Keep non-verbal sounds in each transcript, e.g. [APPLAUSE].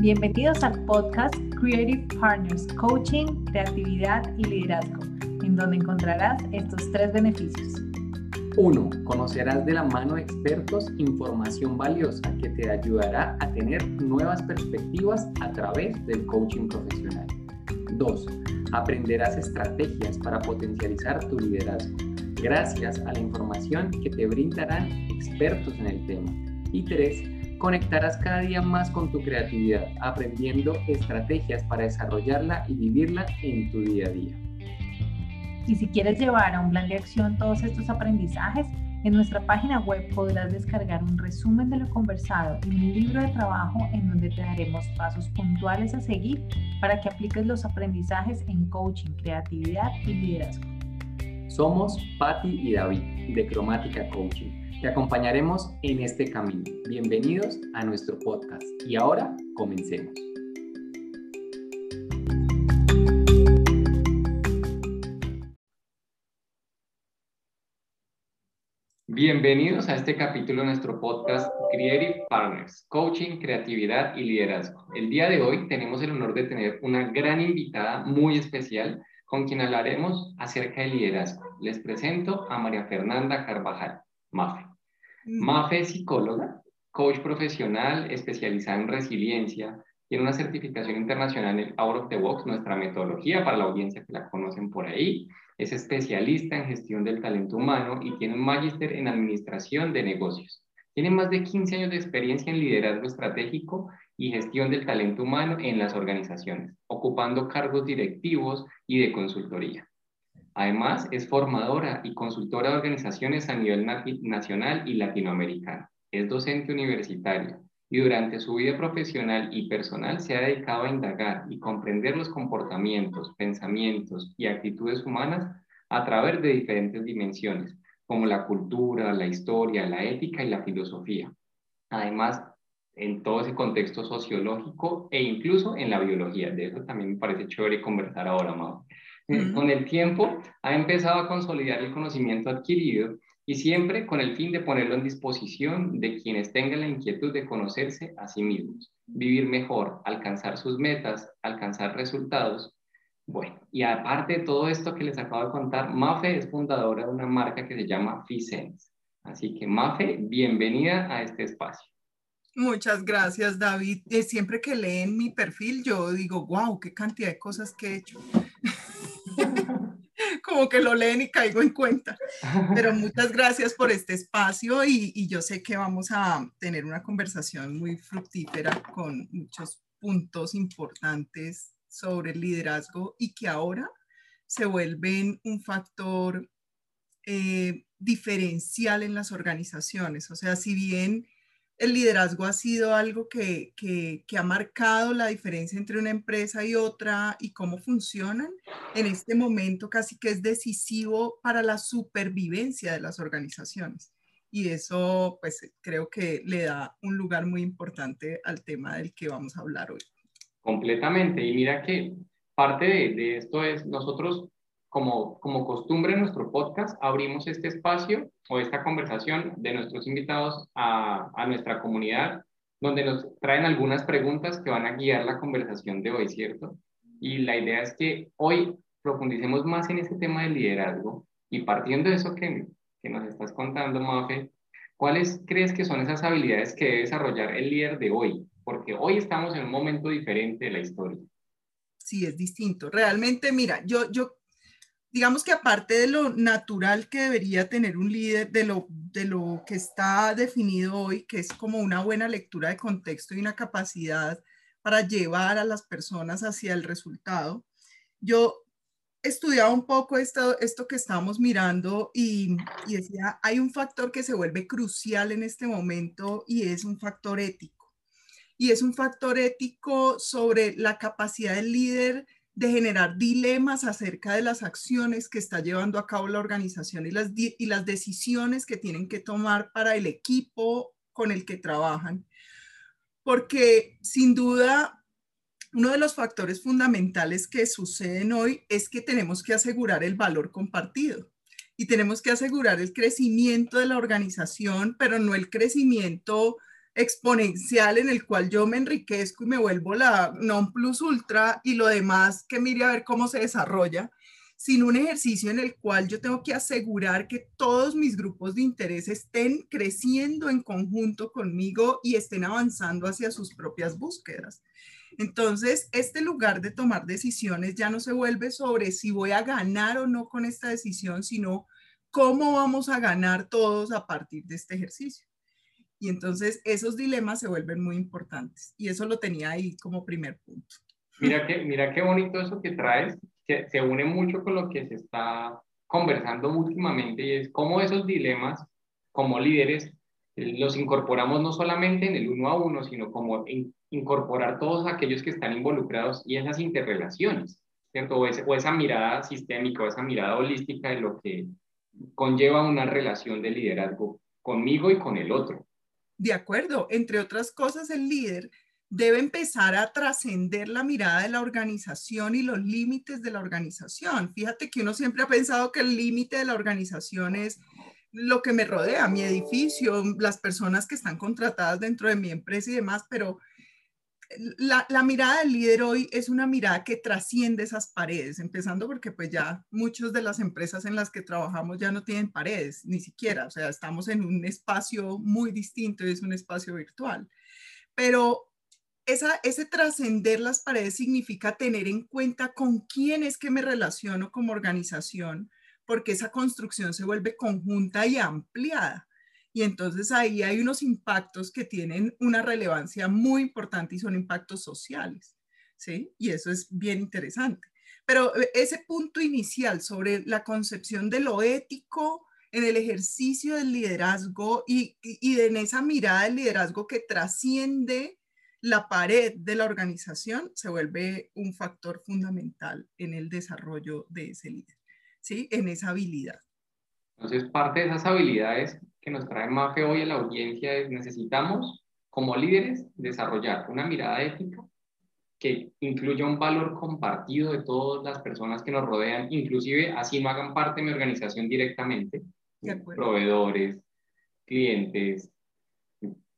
Bienvenidos al podcast Creative Partners, Coaching, Creatividad y Liderazgo, en donde encontrarás estos tres beneficios. 1. Conocerás de la mano de expertos información valiosa que te ayudará a tener nuevas perspectivas a través del coaching profesional. 2. Aprenderás estrategias para potencializar tu liderazgo gracias a la información que te brindarán expertos en el tema. Y 3 conectarás cada día más con tu creatividad, aprendiendo estrategias para desarrollarla y vivirla en tu día a día. Y si quieres llevar a un plan de acción todos estos aprendizajes, en nuestra página web podrás descargar un resumen de lo conversado y un libro de trabajo en donde te daremos pasos puntuales a seguir para que apliques los aprendizajes en coaching, creatividad y liderazgo. Somos Patti y David de Cromática Coaching te acompañaremos en este camino. Bienvenidos a nuestro podcast y ahora comencemos. Bienvenidos a este capítulo de nuestro podcast Creative Partners, Coaching, Creatividad y Liderazgo. El día de hoy tenemos el honor de tener una gran invitada muy especial con quien hablaremos acerca del liderazgo. Les presento a María Fernanda Carvajal, Mafe. Mafe es psicóloga, coach profesional especializada en resiliencia, tiene una certificación internacional en Out of the Box, nuestra metodología para la audiencia que la conocen por ahí. Es especialista en gestión del talento humano y tiene un magíster en administración de negocios. Tiene más de 15 años de experiencia en liderazgo estratégico y gestión del talento humano en las organizaciones, ocupando cargos directivos y de consultoría. Además, es formadora y consultora de organizaciones a nivel nacional y latinoamericano. Es docente universitaria y durante su vida profesional y personal se ha dedicado a indagar y comprender los comportamientos, pensamientos y actitudes humanas a través de diferentes dimensiones, como la cultura, la historia, la ética y la filosofía. Además, en todo ese contexto sociológico e incluso en la biología. De eso también me parece chévere conversar ahora, Mau. Con el tiempo ha empezado a consolidar el conocimiento adquirido y siempre con el fin de ponerlo en disposición de quienes tengan la inquietud de conocerse a sí mismos, vivir mejor, alcanzar sus metas, alcanzar resultados. Bueno, y aparte de todo esto que les acabo de contar, Mafe es fundadora de una marca que se llama Fisense. Así que Mafe, bienvenida a este espacio. Muchas gracias, David. Eh, siempre que leen mi perfil, yo digo, wow, qué cantidad de cosas que he hecho. [LAUGHS] como que lo leen y caigo en cuenta. Pero muchas gracias por este espacio y, yo sé que vamos a tener una conversación muy fructífera con muchos puntos importantes sobre el liderazgo y que ahora se vuelven un factor eh, diferencial en las organizaciones. O sea, si bien el liderazgo ha sido algo que, ha marcado la diferencia entre una empresa y otra y cómo funcionan. En este momento casi que es decisivo para la supervivencia de las organizaciones. Y eso, pues, creo que le da un lugar muy importante al tema del que vamos a hablar hoy. Completamente. Y mira que parte de esto es nosotros como, como costumbre en nuestro podcast, abrimos este espacio o esta conversación de nuestros invitados a, a nuestra comunidad, donde nos traen algunas preguntas que van a guiar la conversación de hoy, ¿cierto? Y la idea es que hoy profundicemos más en ese tema del liderazgo y partiendo de eso que, que nos estás contando, Mafe, ¿cuáles crees que son esas habilidades que debe desarrollar el líder de hoy? Porque hoy estamos en un momento diferente de la historia. Sí, es distinto. Realmente, mira, yo, yo digamos que aparte de lo natural que debería tener un líder, de lo, de lo que está definido hoy, que es como una buena lectura de contexto y una capacidad para llevar a las personas hacia el resultado, yo estudiaba un poco esto, esto que estamos mirando y, y decía, hay un factor que se vuelve crucial en este momento y es un factor ético. Y es un factor ético sobre la capacidad del líder de generar dilemas acerca de las acciones que está llevando a cabo la organización y las, y las decisiones que tienen que tomar para el equipo con el que trabajan. Porque sin duda, uno de los factores fundamentales que suceden hoy es que tenemos que asegurar el valor compartido y tenemos que asegurar el crecimiento de la organización, pero no el crecimiento exponencial en el cual yo me enriquezco y me vuelvo la non plus ultra y lo demás que mire a ver cómo se desarrolla, sino un ejercicio en el cual yo tengo que asegurar que todos mis grupos de interés estén creciendo en conjunto conmigo y estén avanzando hacia sus propias búsquedas. Entonces, este lugar de tomar decisiones ya no se vuelve sobre si voy a ganar o no con esta decisión, sino cómo vamos a ganar todos a partir de este ejercicio. Y entonces esos dilemas se vuelven muy importantes. Y eso lo tenía ahí como primer punto. Mira, que, mira qué bonito eso que traes, se, une mucho con lo que se está conversando últimamente y es cómo esos dilemas como líderes eh, los incorporamos no solamente en el uno a uno, sino como incorporar todos aquellos que están involucrados y esas interrelaciones, ¿cierto? O, o esa mirada sistémica o esa mirada holística de lo que conlleva una relación de liderazgo conmigo y con el otro. De acuerdo, entre otras cosas, el líder debe empezar a trascender la mirada de la organización y los límites de la organización. Fíjate que uno siempre ha pensado que el límite de la organización es lo que me rodea, mi edificio, las personas que están contratadas dentro de mi empresa y demás, pero la, mirada del líder hoy es una mirada que trasciende esas paredes, empezando porque pues ya muchas de las empresas en las que trabajamos ya no tienen paredes, ni siquiera, o sea, estamos en un espacio muy distinto y es un espacio virtual. Pero ese trascender las paredes significa tener en cuenta con quién es que me relaciono como organización, porque esa construcción se vuelve conjunta y ampliada. Y entonces ahí hay unos impactos que tienen una relevancia muy importante y son impactos sociales. ¿sí? Y eso es bien interesante. Pero eh, ese punto inicial sobre la concepción de lo ético en el ejercicio del liderazgo y, y en esa mirada del liderazgo que trasciende la pared de la organización se vuelve un factor fundamental en el desarrollo de ese líder, ¿sí? En esa habilidad. Entonces, parte de esas habilidades que nos trae Mafe hoy a la audiencia es necesitamos, como líderes, desarrollar una mirada ética que incluya un valor compartido de todas las personas que nos rodean, inclusive así no hagan parte de mi organización directamente, proveedores, clientes,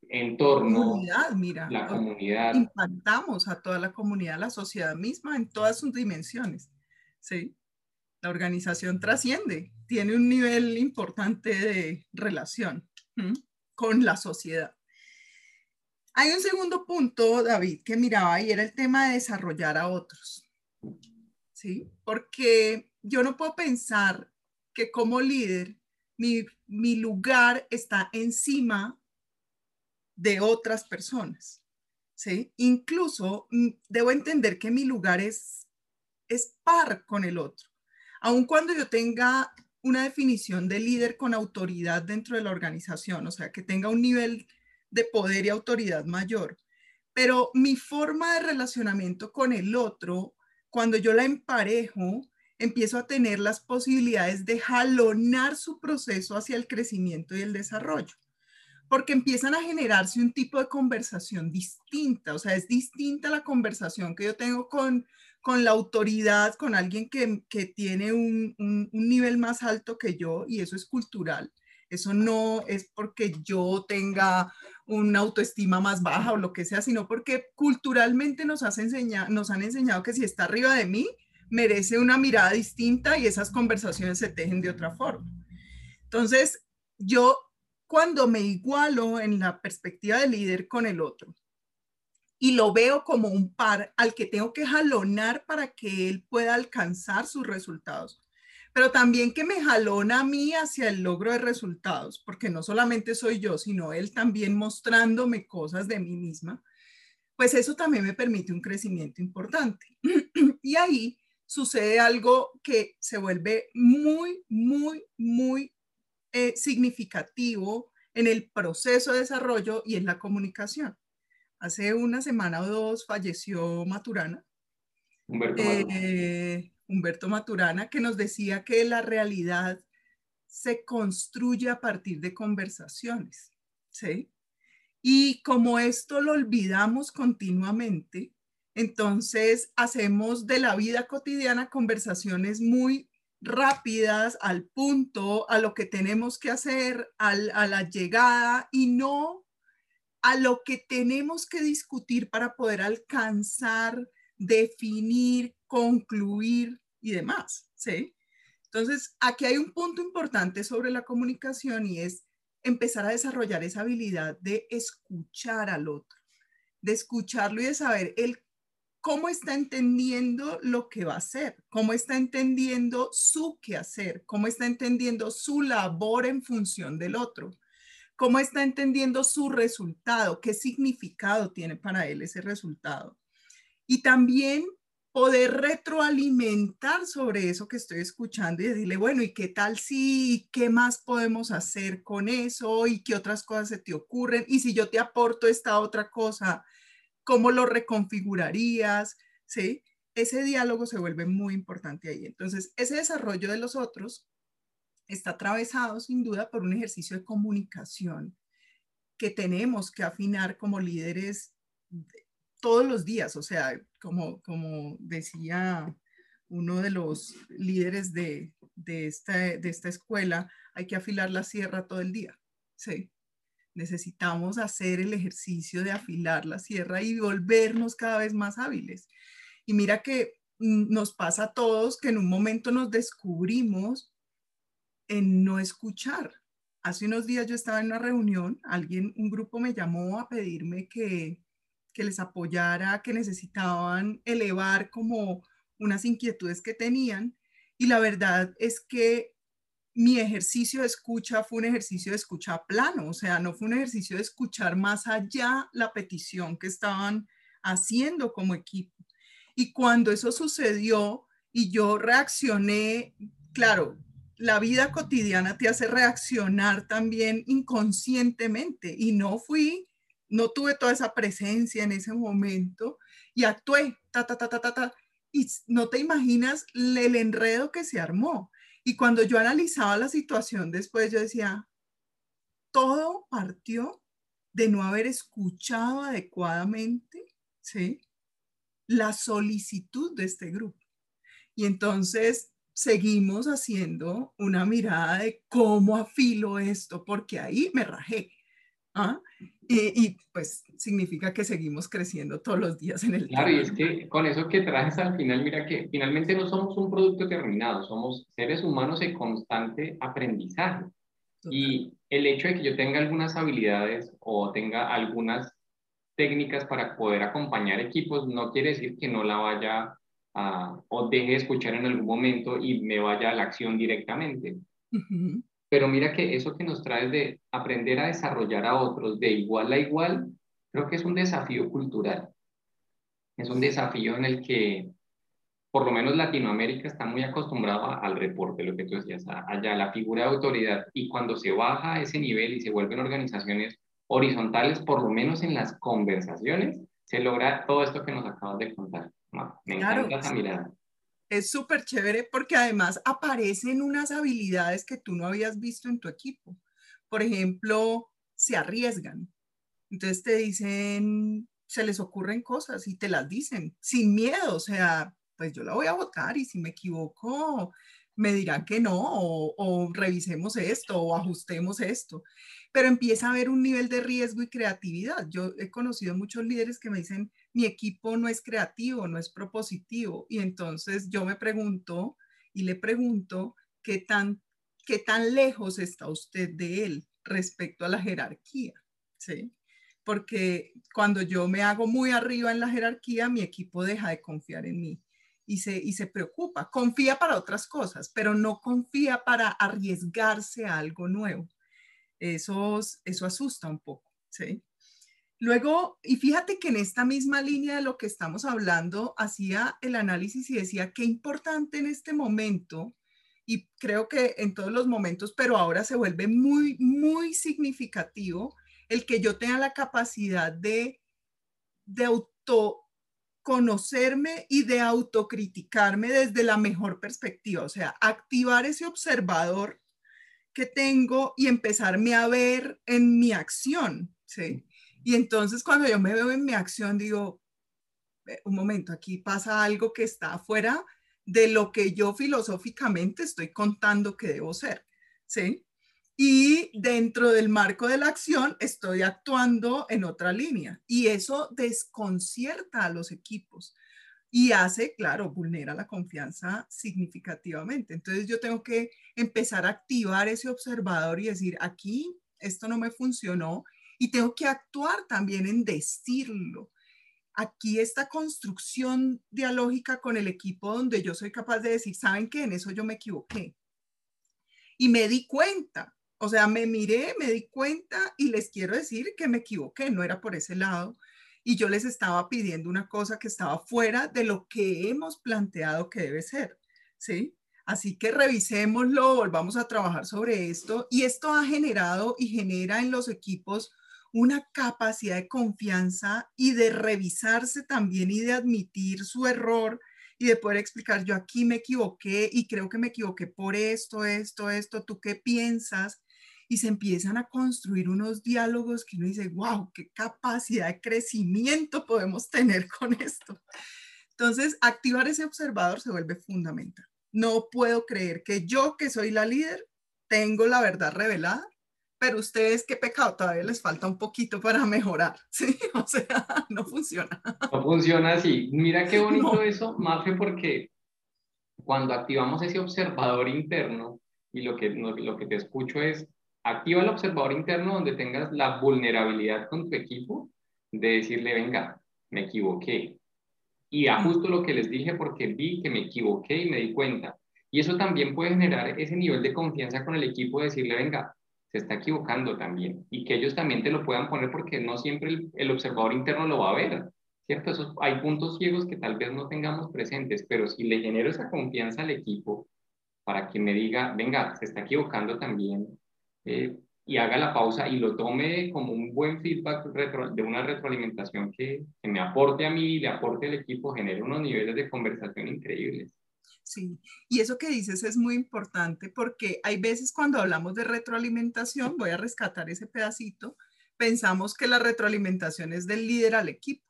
entorno, comunidad, mira, la comunidad. Impactamos a toda la comunidad, la sociedad misma en todas sus dimensiones. ¿sí? La organización trasciende, tiene un nivel importante de relación con la sociedad. Hay un segundo punto, David, que miraba y era el tema de desarrollar a otros. ¿Sí? Porque yo no puedo pensar que como líder mi, mi lugar está encima de otras personas. ¿sí? Incluso mm, debo entender que mi lugar es, es par con el otro. Aun cuando yo tenga una definición de líder con autoridad dentro de la organización, o sea, que tenga un nivel de poder y autoridad mayor. Pero mi forma de relacionamiento con el otro, cuando yo la emparejo, empiezo a tener las posibilidades de jalonar su proceso hacia el crecimiento y el desarrollo porque empiezan a generarse un tipo de conversación distinta, o sea, es distinta la conversación que yo tengo con, con la autoridad, con alguien que, que tiene un, un, nivel más alto que yo, y eso es cultural. Eso no es porque yo tenga una autoestima más baja o lo que sea, sino porque culturalmente nos, has enseñado, nos han enseñado que si está arriba de mí, merece una mirada distinta y esas conversaciones se tejen de otra forma. Entonces, yo cuando me igualo en la perspectiva de líder con el otro y lo veo como un par al que tengo que jalonar para que él pueda alcanzar sus resultados, pero también que me jalona a mí hacia el logro de resultados, porque no solamente soy yo, sino él también mostrándome cosas de mí misma, pues eso también me permite un crecimiento importante. [CLEARS THROAT] y ahí sucede algo que se vuelve muy, muy, muy eh, significativo en el proceso de desarrollo y en la comunicación. Hace una semana o dos falleció Maturana. Humberto, eh, Humberto Maturana, que nos decía que la realidad se construye a partir de conversaciones, ¿sí? Y como esto lo olvidamos continuamente, entonces hacemos de la vida cotidiana conversaciones muy rápidas, al punto, a lo que tenemos que hacer, a la llegada y no a lo que tenemos que discutir para poder alcanzar, definir, concluir y demás, ¿sí? Entonces, aquí hay un punto importante sobre la comunicación y es empezar a desarrollar esa habilidad de escuchar al otro, de escucharlo y de saber el cómo está entendiendo lo que va a hacer, cómo está entendiendo su quehacer, cómo está entendiendo su labor en función del otro, cómo está entendiendo su resultado, qué significado tiene para él ese resultado. Y también poder retroalimentar sobre eso que estoy escuchando y decirle, bueno, ¿y qué tal si, qué más podemos hacer con eso? ¿Y qué otras cosas se te ocurren? Y si yo te aporto esta otra cosa, ¿cómo lo reconfigurarías? ¿Sí? Ese diálogo se vuelve muy importante ahí. Entonces, ese desarrollo de los otros está atravesado sin duda por un ejercicio de comunicación que tenemos que afinar como líderes todos los días. O sea, como, como decía uno de los líderes de, de, esta, de esta escuela, hay que afilar la sierra todo el día. Sí necesitamos hacer el ejercicio de afilar la sierra y volvernos cada vez más hábiles. Y mira que mm, nos pasa a todos que en un momento nos descubrimos en no escuchar. Hace unos días yo estaba en una reunión, alguien, un grupo me llamó a pedirme que, que les apoyara, que necesitaban elevar como unas inquietudes que tenían. Y la verdad es que mi ejercicio de escucha fue un ejercicio de escucha plano, o sea, no fue un ejercicio de escuchar más allá la petición que estaban haciendo como equipo. Y cuando eso sucedió y yo reaccioné, claro, la vida cotidiana te hace reaccionar también inconscientemente y no fui, no tuve toda esa presencia en ese momento y actué, ta, ta, ta, ta, ta, ta, y no te imaginas el enredo que se armó. Y cuando yo analizaba la situación después, yo decía, todo partió de no haber escuchado adecuadamente ¿sí? la solicitud de este grupo. Y entonces seguimos haciendo una mirada de cómo afilo esto, porque ahí me rajé. ¿ah? Y, pues significa que seguimos creciendo todos los días en el Claro, y es que con eso que trajes al final, mira que finalmente no somos un producto terminado, somos seres humanos en constante aprendizaje. Y el hecho de que yo tenga algunas habilidades o tenga algunas técnicas para poder acompañar equipos no quiere decir que no la vaya a, o deje de escuchar en algún momento y me vaya a la acción directamente. Pero mira que eso que nos trae de aprender a desarrollar a otros de igual a igual, creo que es un desafío cultural. Es un desafío en el que, por lo menos Latinoamérica está muy acostumbrado al reporte, lo que tú decías, allá la figura de autoridad. Y cuando se baja a ese nivel y se vuelven organizaciones horizontales, por lo menos en las conversaciones, se logra todo esto que nos acabas de contar. Me encanta esa mirada es súper chévere porque además aparecen unas habilidades que tú no habías visto en tu equipo. Por ejemplo, se arriesgan. Entonces te dicen, se les ocurren cosas y te las dicen sin miedo. O sea, pues yo la voy a votar y si me equivoco, me dirán que no, o, o, revisemos esto, o ajustemos esto. Pero empieza a haber un nivel de riesgo y creatividad. Yo he conocido muchos líderes que me dicen, mi equipo no es creativo, no es propositivo. Y entonces yo me pregunto y le pregunto qué tan, qué tan lejos está usted de él respecto a la jerarquía. ¿sí? Porque cuando yo me hago muy arriba en la jerarquía, mi equipo deja de confiar en mí y se, y se preocupa. Confía para otras cosas, pero no confía para arriesgarse a algo nuevo. Eso, eso asusta un poco. Luego, y fíjate que en esta misma línea de lo que estamos hablando, hacía el análisis y decía qué importante en este momento, y creo que en todos los momentos, pero ahora se vuelve muy, muy significativo el que yo tenga la capacidad de, de autoconocerme y de autocriticarme desde la mejor perspectiva, o sea, activar ese observador que tengo y empezarme a ver en mi acción, ¿sí? Y entonces cuando yo me veo en mi acción, digo, un momento, aquí pasa algo que está fuera de lo que yo filosóficamente estoy contando que debo ser, ¿sí? y dentro del marco de la acción estoy actuando en otra línea y eso desconcierta a los equipos y hace, claro, vulnera la confianza significativamente. Entonces yo tengo que empezar a activar ese observador y decir, aquí esto no me funcionó y tengo que actuar también en decirlo. Aquí esta construcción dialógica con el equipo donde yo soy capaz de decir, ¿saben qué? En eso yo me equivoqué. Y me di cuenta, o sea, me miré, me di cuenta y les quiero decir que me equivoqué, no era por ese lado. Y yo les estaba pidiendo una cosa que estaba fuera de lo que hemos planteado que debe ser, ¿sí? Así que revisémoslo, volvamos a trabajar sobre esto. Y esto ha generado y genera en los equipos una capacidad de confianza y de revisarse también y de admitir su error y de poder explicar, yo aquí me equivoqué y creo que me equivoqué por esto, esto, esto, ¿tú qué piensas? Y se empiezan a construir unos diálogos que uno dice, wow, qué capacidad de crecimiento podemos tener con esto. Entonces, activar ese observador se vuelve fundamental. No puedo creer que yo, que soy la líder, tengo la verdad revelada, pero ustedes, qué pecado, todavía les falta un poquito para mejorar, [LAUGHS] ¿sí? O sea, no funciona. No funciona así. Mira qué [LAUGHS] bonito eso, Mafe, porque cuando activamos ese observador interno, y lo que, lo que te escucho es, activa el observador interno donde tengas la vulnerabilidad con tu equipo de decirle, venga, me equivoqué. Y ajusto lo que les dije porque vi que me equivoqué y me di cuenta. Y eso también puede generar ese nivel de confianza con el equipo de decirle, venga, se está equivocando también. Y que ellos también te lo puedan poner porque no siempre el, el observador interno lo va a ver. ¿Cierto? Esos, hay puntos ciegos que tal vez no tengamos presentes, pero si le genero esa confianza al equipo para que me diga, venga, se está equivocando también, eh, y haga la pausa y lo tome como un buen feedback de una retroalimentación que, que, me aporte a mí y le aporte al equipo, genere unos niveles de conversación increíbles. Sí, y eso que dices es muy importante porque hay veces cuando hablamos de retroalimentación, voy a rescatar ese pedacito, pensamos que la retroalimentación es del líder al equipo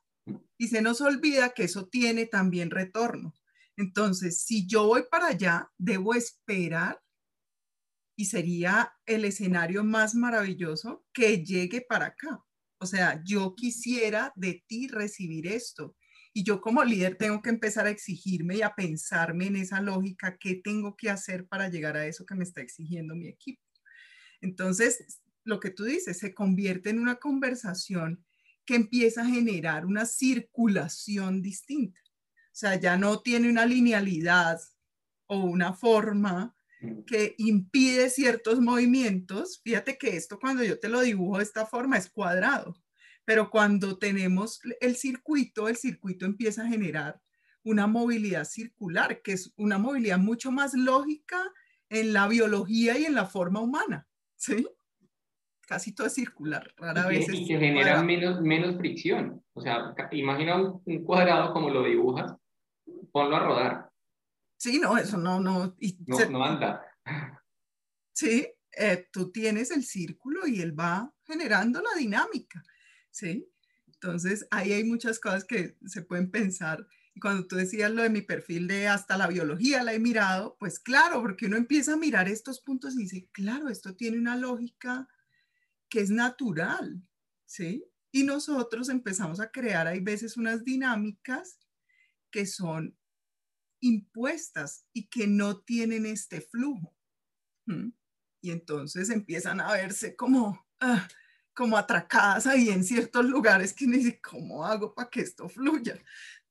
y se nos olvida que eso tiene también retorno. Entonces, si yo voy para allá, debo esperar y sería el escenario más maravilloso que llegue para acá. O sea, yo quisiera de ti recibir esto. Y yo como líder tengo que empezar a exigirme y a pensarme en esa lógica, qué tengo que hacer para llegar a eso que me está exigiendo mi equipo. Entonces, lo que tú dices se convierte en una conversación que empieza a generar una circulación distinta. O sea, ya no tiene una linealidad o una forma que impide ciertos movimientos. Fíjate que esto cuando yo te lo dibujo de esta forma es cuadrado, pero cuando tenemos el circuito, el circuito empieza a generar una movilidad circular, que es una movilidad mucho más lógica en la biología y en la forma humana, ¿sí? Casi todo es circular, rara vez. Y que genera menos, menos fricción. O sea, imagina un, un cuadrado como lo dibujas, ponlo a rodar Sí, no, eso no, no. no, no anda. [LAUGHS] Sí, eh, tú tienes el círculo y él va generando la dinámica, ¿sí? Entonces, ahí hay muchas cosas que se pueden pensar. Y cuando tú decías lo de mi perfil de hasta la biología la he mirado, pues claro, porque uno empieza a mirar estos puntos y dice, claro, esto tiene una lógica que es natural, ¿sí? Y nosotros empezamos a crear, hay veces, unas dinámicas que son impuestas y que no tienen este flujo. Y entonces empiezan a verse como, ah, como atracadas ahí en ciertos lugares que ni ¿cómo hago para que esto fluya?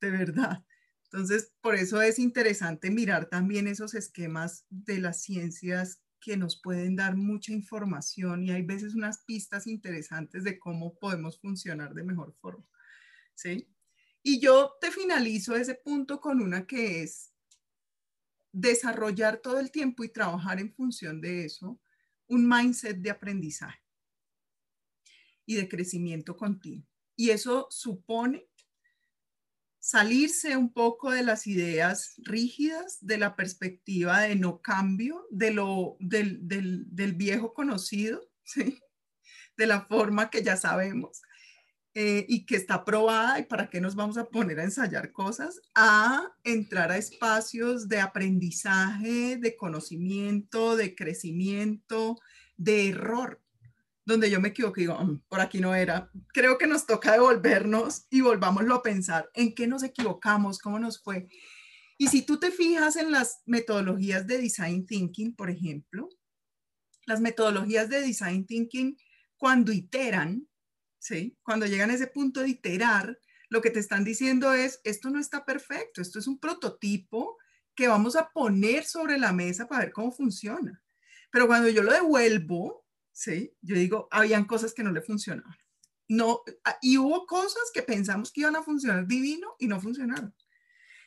De verdad. Entonces, por eso es interesante mirar también esos esquemas de las ciencias que nos pueden dar mucha información y hay veces unas pistas interesantes de cómo podemos funcionar de mejor forma. ¿Sí? Y yo te finalizo ese punto con una que es desarrollar todo el tiempo y trabajar en función de eso un mindset de aprendizaje y de crecimiento continuo. Y eso supone salirse un poco de las ideas rígidas, de la perspectiva de no cambio, de lo, del, del viejo conocido, [LAUGHS] ¿sí? de la forma que ya sabemos, eh, y que está probada y para qué nos vamos a poner a ensayar cosas, a entrar a espacios de aprendizaje, de conocimiento, de crecimiento, de error, donde yo me equivoco y digo, mm, por aquí no era. Creo que nos toca devolvernos y volvámoslo a pensar en qué nos equivocamos, cómo nos fue. Y si tú te fijas en las metodologías de design thinking, por ejemplo, las metodologías de design thinking, cuando iteran, ¿sí? cuando llegan a ese punto de iterar, lo que te están diciendo es, esto no está perfecto, esto es un prototipo que vamos a poner sobre la mesa para ver cómo funciona. Pero cuando yo lo devuelvo, ¿sí? Yo digo, habían cosas que no le funcionaban. No, ah, y hubo cosas que pensamos que iban a funcionar divino y no funcionaron.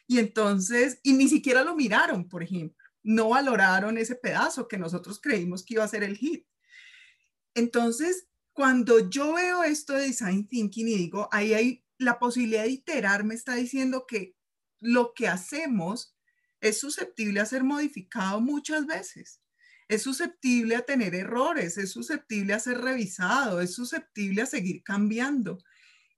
Y entonces, y ni siquiera lo miraron, por ejemplo. No valoraron ese pedazo que nosotros creímos que iba a ser el hit. Entonces, cuando yo veo esto de design thinking y digo, ahí hay la posibilidad de iterar, me está diciendo que lo que hacemos es susceptible a ser modificado muchas veces es susceptible a tener errores, es susceptible a ser revisado, es susceptible a seguir cambiando.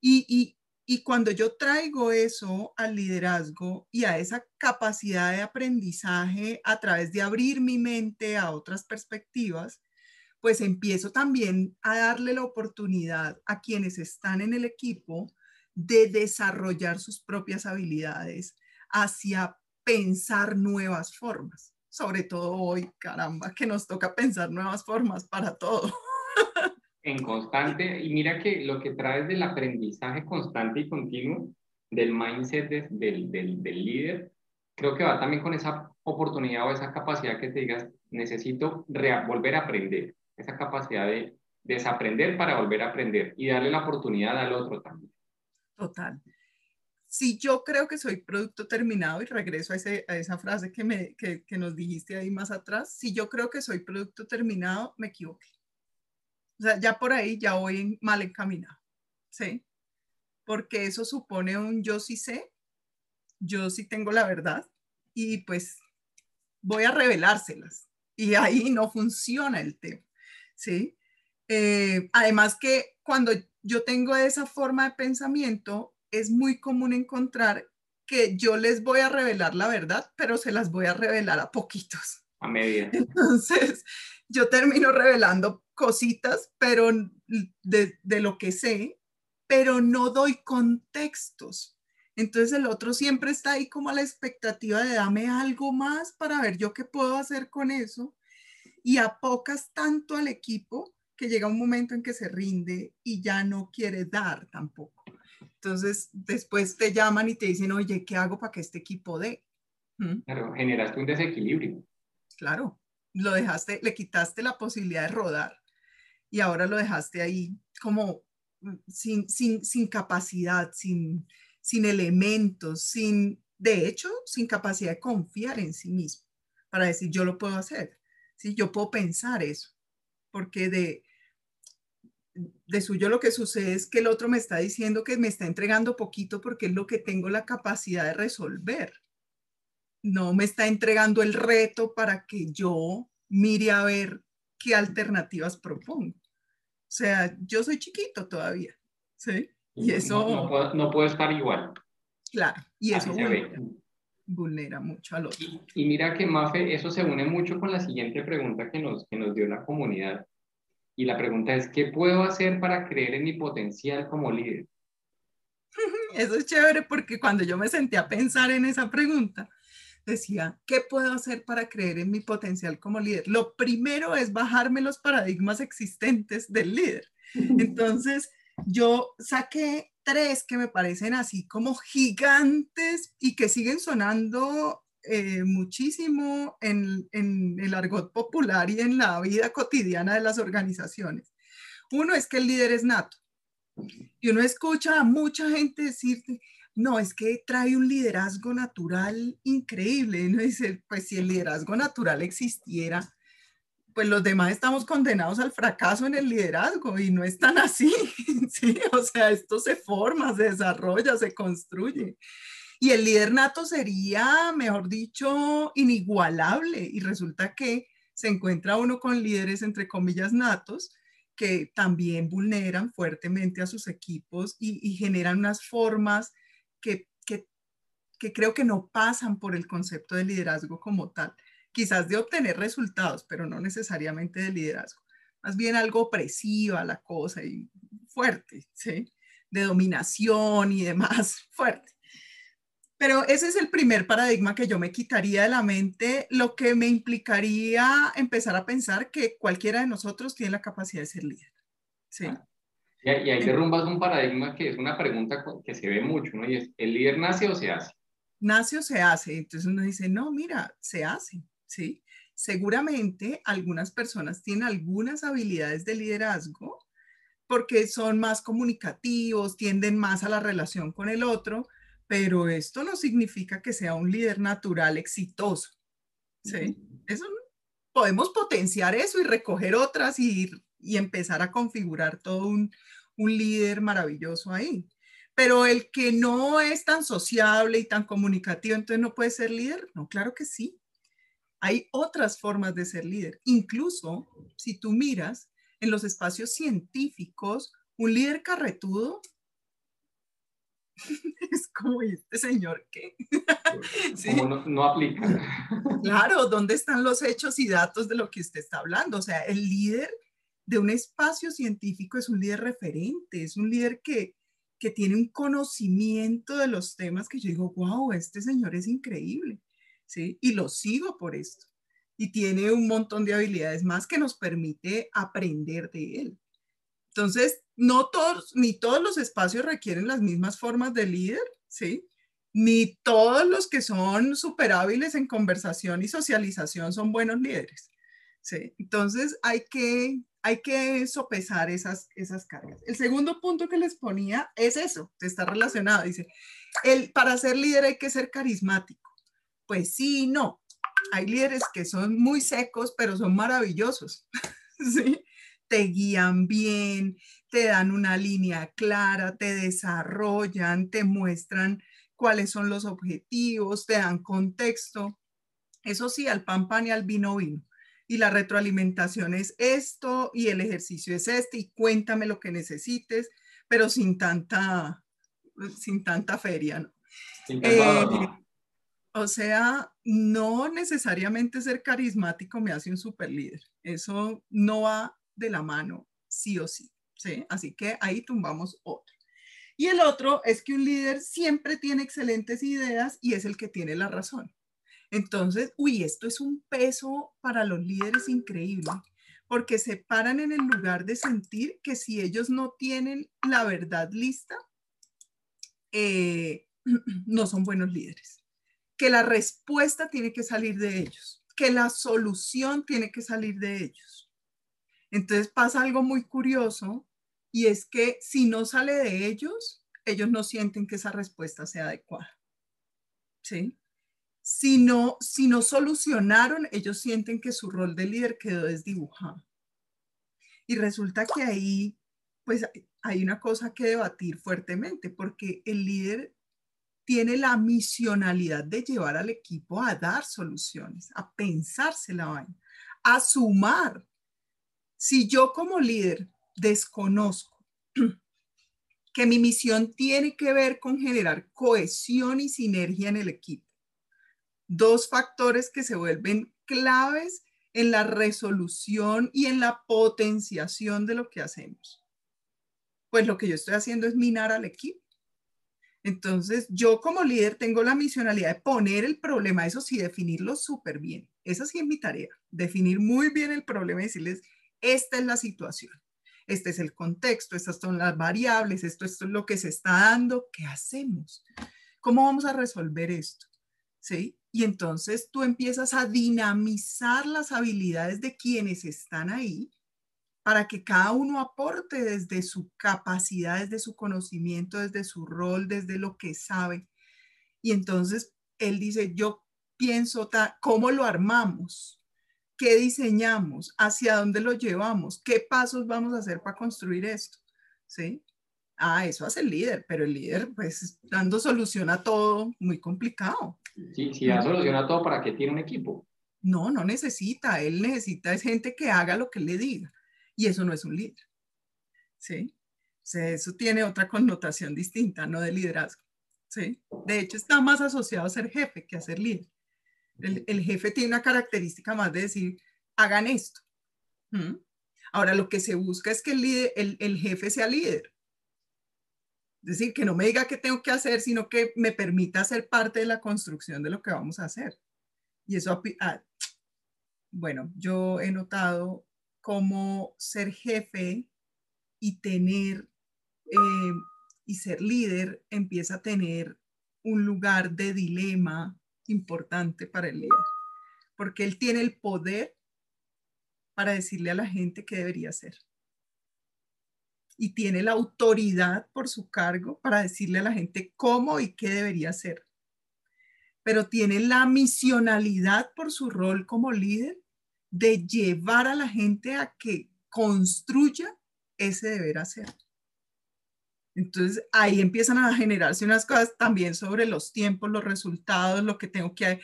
Y, cuando yo traigo eso al liderazgo y a esa capacidad de aprendizaje a través de abrir mi mente a otras perspectivas, pues empiezo también a darle la oportunidad a quienes están en el equipo de desarrollar sus propias habilidades hacia pensar nuevas formas sobre todo hoy, caramba, que nos toca pensar nuevas formas para todo. [LAUGHS] En constante, y mira que lo que traes del aprendizaje constante y continuo, del mindset del, del, del líder, creo que va también con esa oportunidad o esa capacidad que te digas, necesito volver a aprender, esa capacidad de desaprender para volver a aprender y darle la oportunidad al otro también. Total si yo creo que soy producto terminado, y regreso a, esa frase que, me, que, nos dijiste ahí más atrás, si yo creo que soy producto terminado, me equivoqué. O sea, ya por ahí ya voy mal encaminado, ¿sí? Porque eso supone un yo sí sé, yo sí tengo la verdad, y pues voy a revelárselas. Y ahí no funciona el tema, ¿sí? Eh, además que cuando yo tengo esa forma de pensamiento, es muy común encontrar que yo les voy a revelar la verdad, pero se las voy a revelar a poquitos. A media. Entonces, [LAUGHS] yo termino revelando cositas, pero de, de lo que sé, pero no doy contextos. Entonces el otro siempre está ahí como a la expectativa de dame algo más para ver yo qué puedo hacer con eso. Y apocas tanto al equipo que llega un momento en que se rinde y ya no quiere dar tampoco. Entonces, después te llaman y te dicen, oye, ¿qué hago para que este equipo dé? ¿Mm? Claro, generaste un desequilibrio. Claro, lo dejaste, le quitaste la posibilidad de rodar y ahora lo dejaste ahí como mm, sin, sin, sin capacidad, sin, sin elementos, sin, de hecho, sin capacidad de confiar en sí mismo para decir, yo lo puedo hacer, ¿sí? yo puedo pensar eso, porque de, de suyo lo que sucede es que el otro me está diciendo que me está entregando poquito porque es lo que tengo la capacidad de resolver. No me está entregando el reto para que yo mire a ver qué alternativas propongo. O sea, yo soy chiquito todavía, ¿sí? Y eso... No, puedo, estar igual. Claro, y eso vulnera, mucho al otro. Y, mira que, Mafe, eso se une mucho con la siguiente pregunta que nos, que nos dio la comunidad y la pregunta es, ¿qué puedo hacer para creer en mi potencial como líder? [LAUGHS] Eso es chévere porque cuando yo me senté a pensar en esa pregunta, decía, ¿qué puedo hacer para creer en mi potencial como líder? Lo primero es bajarme los paradigmas existentes del líder. [LAUGHS] Entonces, yo saqué tres que me parecen así como gigantes y que siguen sonando eh, muchísimo en, el argot popular y en la vida cotidiana de las organizaciones. Uno es que el líder es nato. Y uno escucha a mucha gente decir, no, es que trae un liderazgo natural increíble. Y uno dice, pues si el liderazgo natural existiera, pues los demás estamos condenados al fracaso en el liderazgo y no es tan así, [LAUGHS] ¿sí? O sea, esto se forma, se desarrolla, se construye. Y el líder nato sería, mejor dicho, inigualable. Y resulta que se encuentra uno con líderes, entre comillas, natos, que también vulneran fuertemente a sus equipos y, generan unas formas que, que, que creo que no pasan por el concepto de liderazgo como tal. Quizás de obtener resultados, pero no necesariamente de liderazgo. más bien algo opresiva la cosa y fuerte, ¿sí? De dominación y demás, [LAUGHS] fuerte. Pero ese es el primer paradigma que yo me quitaría de la mente, lo que me implicaría empezar a pensar que cualquiera de nosotros tiene la capacidad de ser líder. ¿sí? Ah, y, ahí derrumbas un paradigma que es una pregunta que se ve mucho, ¿no? Y es, ¿el líder nace o se hace? Nace o se hace. Entonces uno dice, no, mira, se hace, ¿sí? Seguramente algunas personas tienen algunas habilidades de liderazgo porque son más comunicativos, tienden más a la relación con el otro, pero esto no significa que sea un líder natural exitoso. ¿sí? Eso, podemos potenciar eso y recoger otras y, y empezar a configurar todo un, un líder maravilloso ahí. Pero el que no es tan sociable y tan comunicativo, entonces no puede ser líder. No, claro que sí. Hay otras formas de ser líder. Incluso si tú miras en los espacios científicos, un líder carretudo [LAUGHS] es como, este señor [LAUGHS] no, no, aplica. [LAUGHS] Claro, ¿dónde están los hechos y datos de lo que usted está hablando? O sea, el líder de un espacio científico es un líder referente, es un líder que, que tiene un conocimiento de los temas que yo digo, wow, este señor es increíble, ¿sí? Y lo sigo por esto. Y tiene un montón de habilidades más que nos permite aprender de él. Entonces, no todos, ni todos los espacios requieren las mismas formas de líder, ¿sí? Ni todos los que son súper hábiles en conversación y socialización son buenos líderes, ¿sí? Entonces, hay que, hay que sopesar esas, esas cargas. El segundo punto que les ponía es eso, está relacionado, dice, el, para ser líder hay que ser carismático. Pues sí, no. Hay líderes que son muy secos, pero son maravillosos, [LAUGHS] ¿sí? Te guían bien, te dan una línea clara, te desarrollan, te muestran cuáles son los objetivos, te dan contexto. Eso sí, al pan pan y al vino vino. Y la retroalimentación es esto y el ejercicio es este y cuéntame lo que necesites, pero sin tanta, sin tanta feria, ¿no? Eh, o sea, no necesariamente ser carismático me hace un super líder. Eso no va de la mano, sí o sí. ¿sí? Así que ahí tumbamos otro. Y el otro es que un líder siempre tiene excelentes ideas y es el que tiene la razón. Entonces, uy, esto es un peso para los líderes increíble, porque se paran en el lugar de sentir que si ellos no tienen la verdad lista, eh, [CLEARS THROAT] no son buenos líderes. Que la respuesta tiene que salir de ellos, que la solución tiene que salir de ellos. Entonces pasa algo muy curioso y es que si no sale de ellos, ellos no sienten que esa respuesta sea adecuada. ¿Sí? Si no, si no solucionaron, ellos sienten que su rol de líder quedó desdibujado. Y resulta que ahí, pues hay una cosa que debatir fuertemente, porque el líder tiene la misionalidad de llevar al equipo a dar soluciones, a pensarse la vaina, a sumar. Si yo como líder desconozco [CLEARS THROAT] que mi misión tiene que ver con generar cohesión y sinergia en el equipo. Dos factores que se vuelven claves en la resolución y en la potenciación de lo que hacemos. Pues lo que yo estoy haciendo es minar al equipo. Entonces, yo como líder tengo la misionalidad de poner el problema, eso sí, definirlo súper bien. Esa sí es mi tarea, definir muy bien el problema y decirles, esta es la situación este es el contexto, estas son las variables, esto, esto es lo que se está dando, ¿qué hacemos? ¿Cómo vamos a resolver esto? ¿Sí? Y entonces tú empiezas a dinamizar las habilidades de quienes están ahí para que cada uno aporte desde su capacidad, desde su conocimiento, desde su rol, desde lo que sabe. Y entonces él dice, yo pienso, ¿cómo lo armamos? ¿Qué diseñamos? ¿Hacia dónde lo llevamos? ¿Qué pasos vamos a hacer para construir esto? ¿Sí? Ah, eso hace el líder, pero el líder, pues, dando solución a todo, muy complicado. Sí, si da solución a todo, ¿para qué tiene un equipo? No, no necesita. Él necesita es gente que haga lo que le diga. Y eso no es un líder. ¿Sí? O sea, eso tiene otra connotación distinta, no de liderazgo. ¿Sí? De hecho, está más asociado a ser jefe que a ser líder. El, jefe tiene una característica más de decir, hagan esto. Ahora, lo que se busca es que el, líder, el, el jefe sea líder. Es decir, que no me diga qué tengo que hacer, sino que me permita ser parte de la construcción de lo que vamos a hacer. Y eso, ah, bueno, yo he notado cómo ser jefe y tener eh, y ser líder empieza a tener un lugar de dilema importante para el líder, porque él tiene el poder para decirle a la gente qué debería hacer. Y tiene la autoridad por su cargo para decirle a la gente cómo y qué debería hacer. Pero tiene la misionalidad por su rol como líder de llevar a la gente a que construya ese deber hacer. Entonces ahí empiezan a generarse unas cosas también sobre los tiempos, los resultados, lo que tengo que...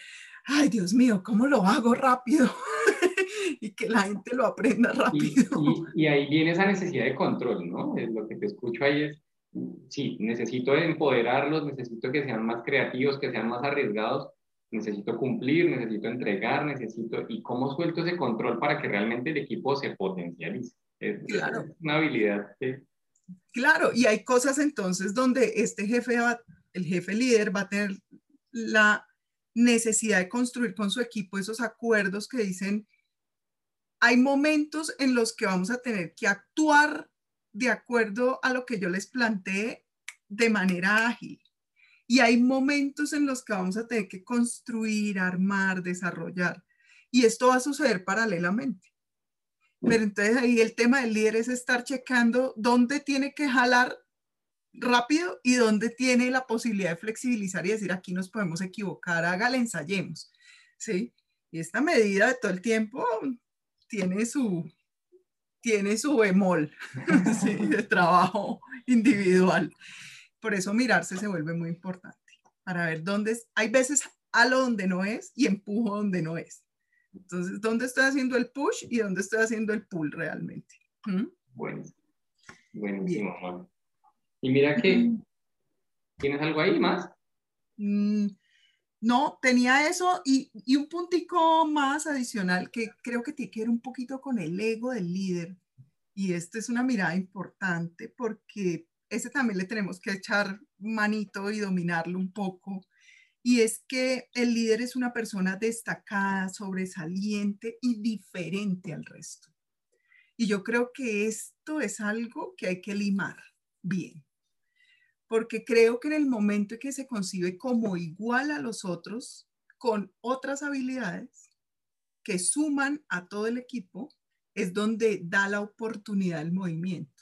Ay, Dios mío, ¿cómo lo hago rápido? [LAUGHS] y que la gente lo aprenda rápido. Y, ahí viene esa necesidad de control, ¿no? Lo que te escucho ahí es, sí, necesito empoderarlos, necesito que sean más creativos, que sean más arriesgados, necesito cumplir, necesito entregar, necesito... ¿Y cómo suelto ese control para que realmente el equipo se potencialice? Es, claro. es una habilidad que Claro, y hay cosas entonces donde este jefe, el jefe líder va a tener la necesidad de construir con su equipo esos acuerdos que dicen, hay momentos en los que vamos a tener que actuar de acuerdo a lo que yo les planteé de manera ágil. Y hay momentos en los que vamos a tener que construir, armar, desarrollar. Y esto va a suceder paralelamente. Pero entonces ahí el tema del líder es estar checando dónde tiene que jalar rápido y dónde tiene la posibilidad de flexibilizar y decir aquí nos podemos equivocar, hágale, ensayemos. ¿sí? Y esta medida de todo el tiempo tiene su, tiene su bemol [LAUGHS] de trabajo individual. Por eso mirarse se vuelve muy importante, para ver dónde es. Hay veces halo donde no es y empujo donde no es. Entonces, ¿dónde estoy haciendo el push y dónde estoy haciendo el pull realmente? ¿Mm? Bueno, buenísimo. Y mira que, ¿tienes algo ahí más? Mm, no, tenía eso y, y, un puntico más adicional que creo que tiene que ver un poquito con el ego del líder. Y esta es una mirada importante porque ese también le tenemos que echar manito y dominarlo un poco y es que el líder es una persona destacada, sobresaliente y diferente al resto. Y yo creo que esto es algo que hay que limar bien, porque creo que en el momento en que se concibe como igual a los otros, con otras habilidades que suman a todo el equipo, es donde da la oportunidad del movimiento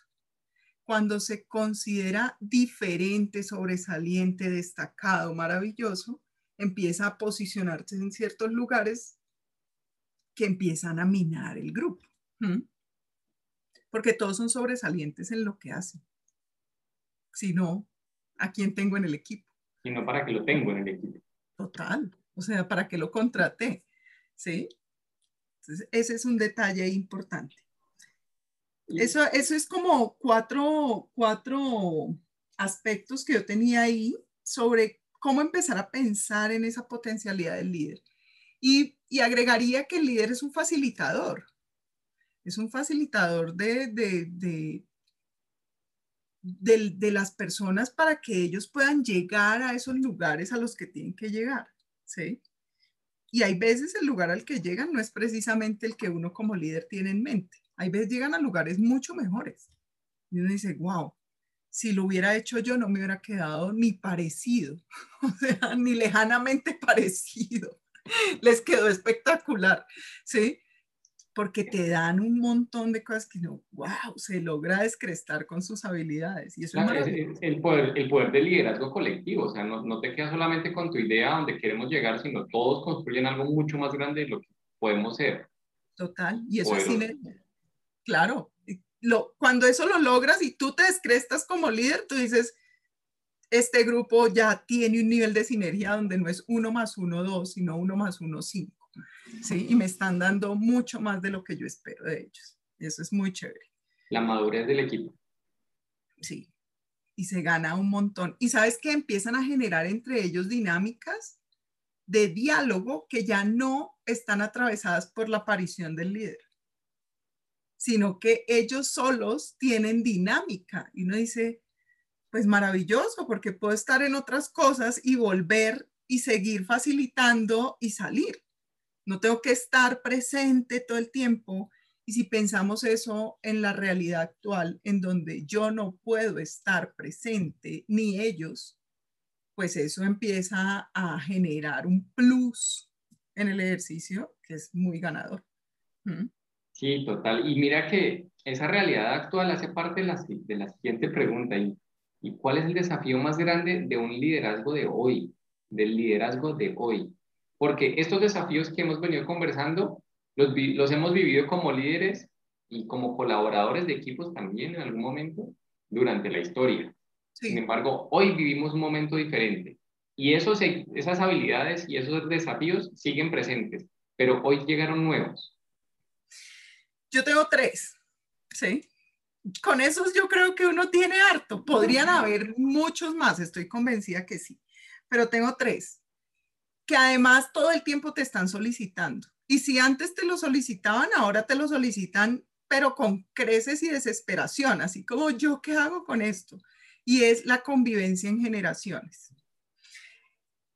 cuando se considera diferente, sobresaliente, destacado, maravilloso, empieza a posicionarse en ciertos lugares que empiezan a minar el grupo. Porque todos son sobresalientes en lo que hacen. Si no, ¿a quién tengo en el equipo? Y no para que lo tengo en el equipo. Total. O sea, para que lo contraté. ¿Sí? Entonces, ese es un detalle importante. Eso, eso es como cuatro, cuatro aspectos que yo tenía ahí sobre cómo empezar a pensar en esa potencialidad del líder. Y, y agregaría que el líder es un facilitador. Es un facilitador de, de, de, de, las personas para que ellos puedan llegar a esos lugares a los que tienen que llegar. ¿sí? Y hay veces el lugar al que llegan no es precisamente el que uno como líder tiene en mente. Hay veces llegan a lugares mucho mejores. Y uno dice, wow, si lo hubiera hecho yo no me hubiera quedado ni parecido, [LAUGHS] o sea, ni lejanamente parecido. [LAUGHS] Les quedó espectacular, ¿sí? Porque te dan un montón de cosas que no, wow, se logra descrestar con sus habilidades. Y eso es, el, poder, el poder del liderazgo colectivo, o sea, no, no te quedas solamente con tu idea donde queremos llegar, sino todos construyen algo mucho más grande de lo que podemos ser. Total, y eso es sinergia. Claro, lo, cuando eso lo logras y tú te descrestas como líder, tú dices, este grupo ya tiene un nivel de sinergia donde no es uno más uno, dos, sino uno más uno, cinco. ¿sí? Y me están dando mucho más de lo que yo espero de ellos. eso es muy chévere. La madurez del equipo. Sí, y se gana un montón. Y sabes que empiezan a generar entre ellos dinámicas de diálogo que ya no están atravesadas por la aparición del líder sino que ellos solos tienen dinámica. Y uno dice, pues maravilloso, porque puedo estar en otras cosas y volver y seguir facilitando y salir. No tengo que estar presente todo el tiempo. Y si pensamos eso en la realidad actual, en donde yo no puedo estar presente, ni ellos, pues eso empieza a generar un plus en el ejercicio que es muy ganador. ¿Mm? Sí, total. Y mira que esa realidad actual hace parte de la, de la siguiente pregunta. ¿y, ¿Y cuál es el desafío más grande de un liderazgo de hoy? Del liderazgo de hoy. Porque estos desafíos que hemos venido conversando los, los hemos vivido como líderes y como colaboradores de equipos también en algún momento durante la historia. Sin embargo, hoy vivimos un momento diferente y esos, esas habilidades y esos desafíos siguen presentes, pero hoy llegaron nuevos. Yo tengo tres, ¿sí? Con esos yo creo que uno tiene harto. Podrían haber muchos más, estoy convencida que sí, pero tengo tres, que además todo el tiempo te están solicitando. Y si antes te lo solicitaban, ahora te lo solicitan, pero con creces y desesperación, así como yo, ¿qué hago con esto? Y es la convivencia en generaciones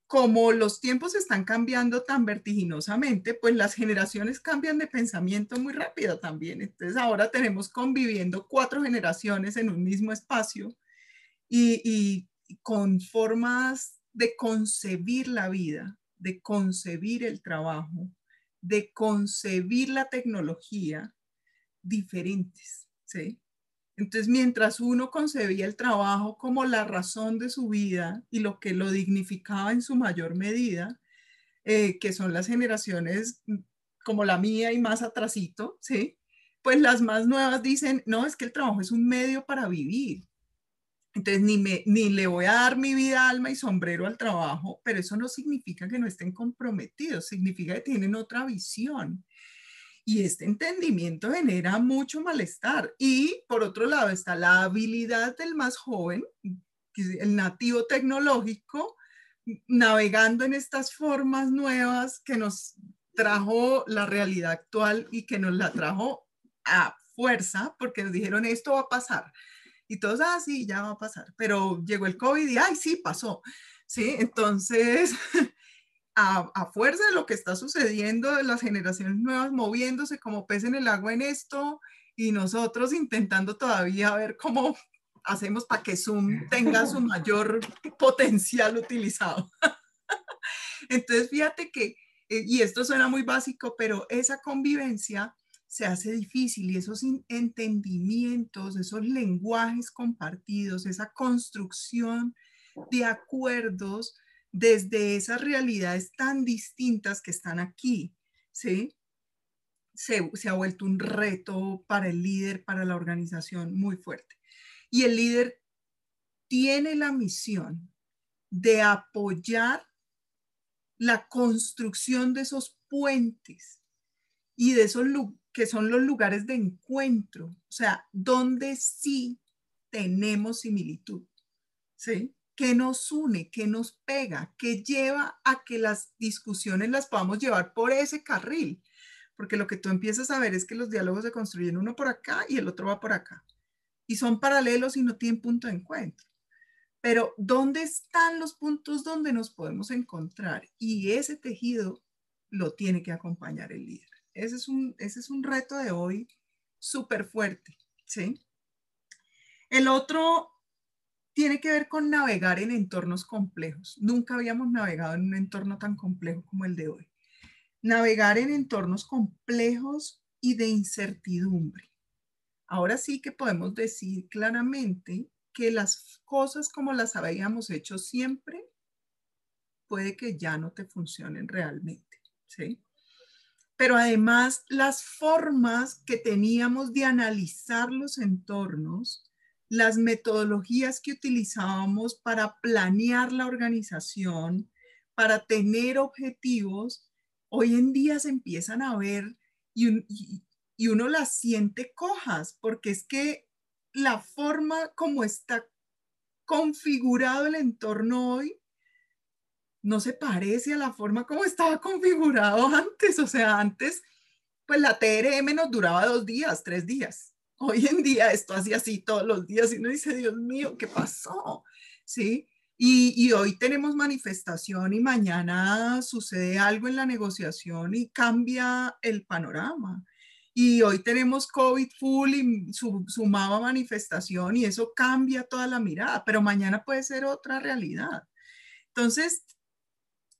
como los tiempos están cambiando tan vertiginosamente, pues las generaciones cambian de pensamiento muy rápido también. Entonces ahora tenemos conviviendo cuatro generaciones en un mismo espacio y, con formas de concebir la vida, de concebir el trabajo, de concebir la tecnología diferentes, ¿sí? Entonces, mientras uno concebía el trabajo como la razón de su vida y lo que lo dignificaba en su mayor medida, eh, que son las generaciones como la mía y más atrasito, ¿sí? Pues las más nuevas dicen, no, es que el trabajo es un medio para vivir. Entonces, ni, me, ni le voy a dar mi vida, alma y sombrero al trabajo, pero eso no significa que no estén comprometidos, significa que tienen otra visión y este entendimiento genera mucho malestar. Y por otro lado está la habilidad del más joven, el nativo tecnológico, navegando en estas formas nuevas que nos trajo la realidad actual y que nos la trajo a fuerza, porque nos dijeron esto va a pasar. Y todos, ah, sí, ya va a pasar. Pero llegó el COVID y, ay, sí, pasó. Sí, entonces [LAUGHS] a, fuerza de lo que está sucediendo, de las generaciones nuevas moviéndose como pez en el agua en esto y nosotros intentando todavía ver cómo [LAUGHS] hacemos para que Zoom tenga su [LAUGHS] mayor potencial utilizado. [LAUGHS] Entonces, fíjate que, eh, y esto suena muy básico, pero esa convivencia se hace difícil y esos entendimientos, esos lenguajes compartidos, esa construcción de acuerdos, desde esas realidades tan distintas que están aquí, ¿sí? Se, ha vuelto un reto para el líder, para la organización muy fuerte. Y el líder tiene la misión de apoyar la construcción de esos puentes y de esos que son los lugares de encuentro, o sea, donde sí tenemos similitud, ¿sí? ¿Qué nos une? ¿Qué nos pega? ¿Qué lleva a que las discusiones las podamos llevar por ese carril? Porque lo que tú empiezas a ver es que los diálogos se construyen uno por acá y el otro va por acá. Y son paralelos y no tienen punto de encuentro. Pero ¿dónde están los puntos donde nos podemos encontrar? Y ese tejido lo tiene que acompañar el líder. Ese es un, ese es un reto de hoy súper fuerte, ¿sí? El otro tiene que ver con navegar en entornos complejos. Nunca habíamos navegado en un entorno tan complejo como el de hoy. Navegar en entornos complejos y de incertidumbre. Ahora sí que podemos decir claramente que las cosas como las habíamos hecho siempre, puede que ya no te funcionen realmente, ¿sí? Pero además las formas que teníamos de analizar los entornos las metodologías que utilizábamos para planear la organización, para tener objetivos, hoy en día se empiezan a ver y, uno las siente cojas, porque es que la forma como está configurado el entorno hoy no se parece a la forma como estaba configurado [LAUGHS] antes. O sea, antes pues la TRM nos duraba dos días, tres días. Hoy en día esto hacía así todos los días y uno dice, Dios mío, ¿qué pasó? ¿Sí? Y, y, hoy tenemos manifestación y mañana sucede algo en la negociación y cambia el panorama. Y hoy tenemos COVID full y su, sumaba manifestación y eso cambia toda la mirada, pero mañana puede ser otra realidad. Entonces,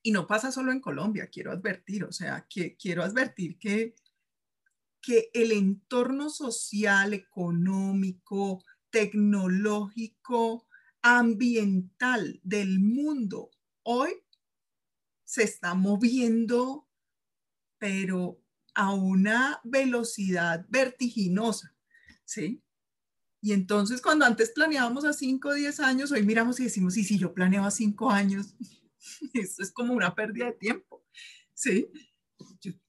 y no pasa solo en Colombia, quiero advertir, o sea, que quiero advertir que que el entorno social, económico, tecnológico, ambiental del mundo hoy se está moviendo, pero a una velocidad vertiginosa, ¿sí? Y entonces cuando antes planeábamos a 5 o 10 años, hoy miramos y decimos, y si yo planeo a 5 años, [LAUGHS] eso es como una pérdida de tiempo, ¿sí?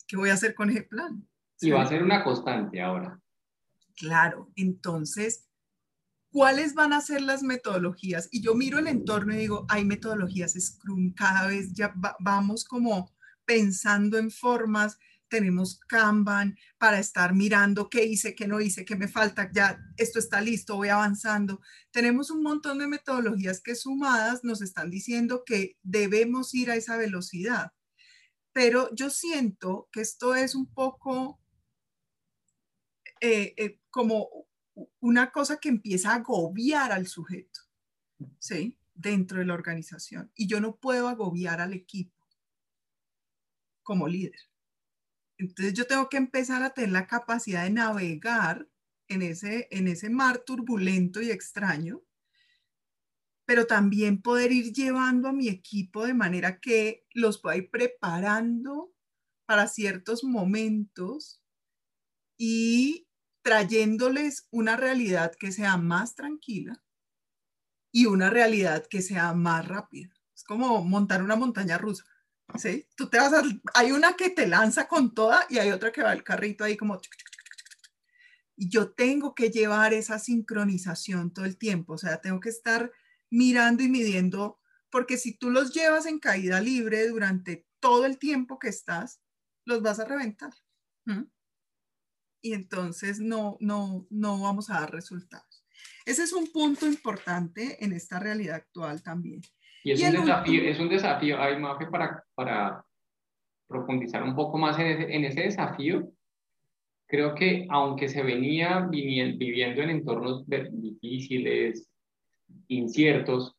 ¿Qué voy a hacer con ese plan? Y va a ser una constante ahora. Claro, entonces, ¿cuáles van a ser las metodologías? Y yo miro el entorno y digo, hay metodologías Scrum, cada vez ya vamos como pensando en formas, tenemos Kanban para estar mirando qué hice, qué no hice, qué me falta, ya esto está listo, voy avanzando. Tenemos un montón de metodologías que sumadas nos están diciendo que debemos ir a esa velocidad. Pero yo siento que esto es un poco eh, eh, como una cosa que empieza a agobiar al sujeto, ¿sí? Dentro de la organización. Y yo no puedo agobiar al equipo como líder. Entonces yo tengo que empezar a tener la capacidad de navegar en ese, en ese mar turbulento y extraño, pero también poder ir llevando a mi equipo de manera que los pueda ir preparando para ciertos momentos y trayéndoles una realidad que sea más tranquila y una realidad que sea más rápida. Es como montar una montaña rusa. ¿sí? Tú te vas a, hay una que te lanza con toda y hay otra que va el carrito ahí como... Y yo tengo que llevar esa sincronización todo el tiempo, o sea, tengo que estar mirando y midiendo, porque si tú los llevas en caída libre durante todo el tiempo que estás, los vas a reventar y entonces no, no, no vamos a dar resultados. Ese es un punto importante en esta realidad actual también. Y es, un, desafío, es un desafío, hay más que para, para profundizar un poco más en ese, en ese desafío, creo que aunque se venía viviendo en entornos difíciles, inciertos,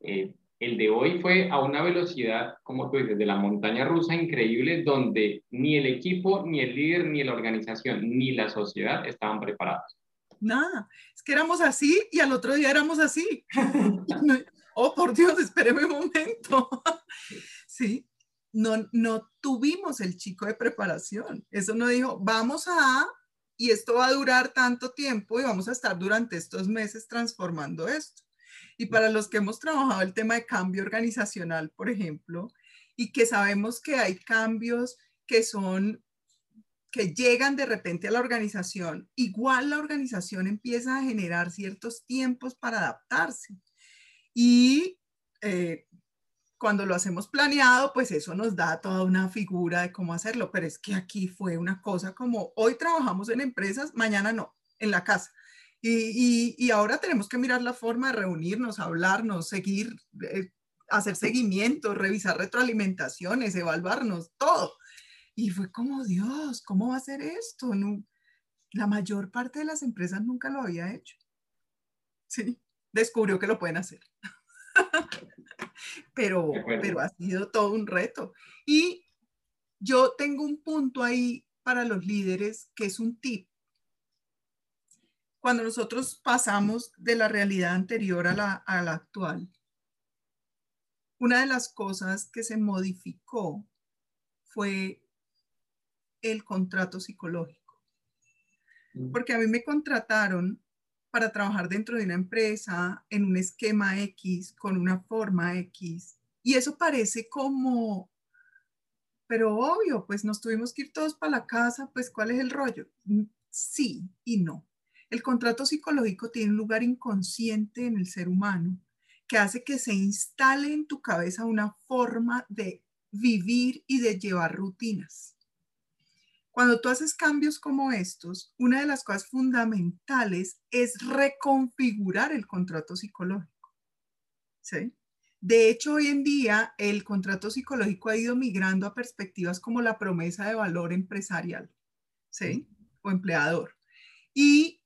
eh, el de hoy fue a una velocidad, como tú dices, de la montaña rusa increíble, donde ni el equipo, ni el líder, ni la organización, ni la sociedad estaban preparados. Nada, es que éramos así y al otro día éramos así. [LAUGHS] oh, por Dios, espéreme un momento. sí, no, no tuvimos el chico de preparación. Eso no dijo, vamos a, y esto va a durar tanto tiempo y vamos a estar durante estos meses transformando esto. Y para los que hemos trabajado el tema de cambio organizacional, por ejemplo, y que sabemos que hay cambios que son que llegan de repente a la organización, igual la organización empieza a generar ciertos tiempos para adaptarse. Y eh, cuando lo hacemos planeado, pues eso nos da toda una figura de cómo hacerlo. Pero es que aquí fue una cosa como, hoy trabajamos en empresas, mañana no, en la casa. Y, ahora tenemos que mirar la forma de reunirnos, hablarnos, seguir, eh, hacer seguimiento, revisar retroalimentaciones, evaluarnos, todo. Y fue como, Dios, ¿cómo va a ser esto? No, la mayor parte de las empresas nunca lo había hecho. Sí, descubrió que lo pueden hacer. [LAUGHS] pero, pero ha sido todo un reto. Y yo tengo un punto ahí para los líderes que es un tip cuando nosotros pasamos de la realidad anterior a la, actual, una de las cosas que se modificó fue el contrato psicológico. Mm. Porque a mí me contrataron para trabajar dentro de una empresa en un esquema X, con una forma X. Y eso parece como, pero obvio, pues nos tuvimos que ir todos para la casa, pues ¿cuál es el rollo? Mm, sí y no. El contrato psicológico tiene un lugar inconsciente en el ser humano que hace que se instale en tu cabeza una forma de vivir y de llevar rutinas. Cuando tú haces cambios como estos, una de las cosas fundamentales es reconfigurar el contrato psicológico. ¿Sí? De hecho, hoy en día el contrato psicológico ha ido migrando a perspectivas como la promesa de valor empresarial, ¿sí? O empleador. Y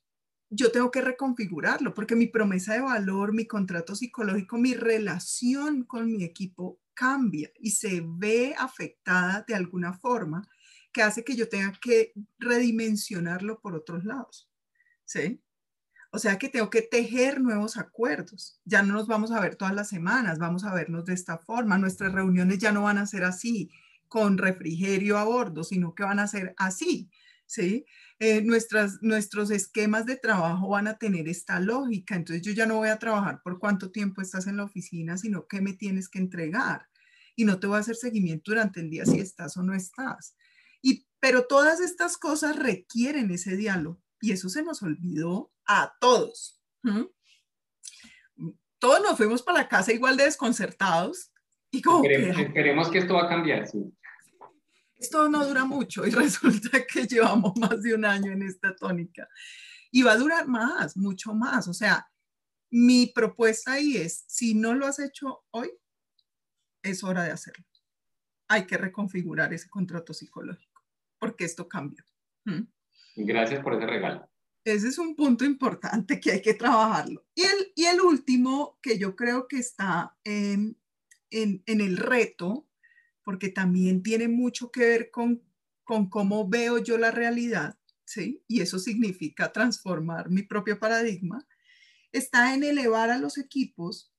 yo tengo que reconfigurarlo porque mi promesa de valor, mi contrato psicológico, mi relación con mi equipo cambia y se ve afectada de alguna forma que hace que yo tenga que redimensionarlo por otros lados. ¿Sí? O sea que tengo que tejer nuevos acuerdos. Ya no nos vamos a ver todas las semanas, vamos a vernos de esta forma. Nuestras reuniones ya no van a ser así, con refrigerio a bordo, sino que van a ser así. ¿Sí? Eh, nuestras, nuestros esquemas de trabajo van a tener esta lógica. Entonces yo ya no voy a trabajar por cuánto tiempo estás en la oficina, sino qué me tienes que entregar. Y no te voy a hacer seguimiento durante el día si estás o no estás. Y, pero todas estas cosas requieren ese diálogo y eso se nos olvidó a todos. Todos nos fuimos para la casa igual de desconcertados y como esperemos, que, esto va a cambiar, sí. Esto no dura mucho y [LAUGHS] resulta que llevamos más de un año en esta tónica y va a durar más, mucho más. O sea, mi propuesta ahí es, si no lo has hecho hoy, es hora de hacerlo. Hay que reconfigurar ese contrato psicológico porque esto cambió. ¿Mm? Gracias por ese regalo. Ese es un punto importante que hay que trabajarlo. Y el, y el último que yo creo que está en, en, en el reto, porque también tiene mucho que ver con, con cómo veo yo la realidad, ¿sí? Y eso significa transformar mi propio paradigma, está en elevar a los equipos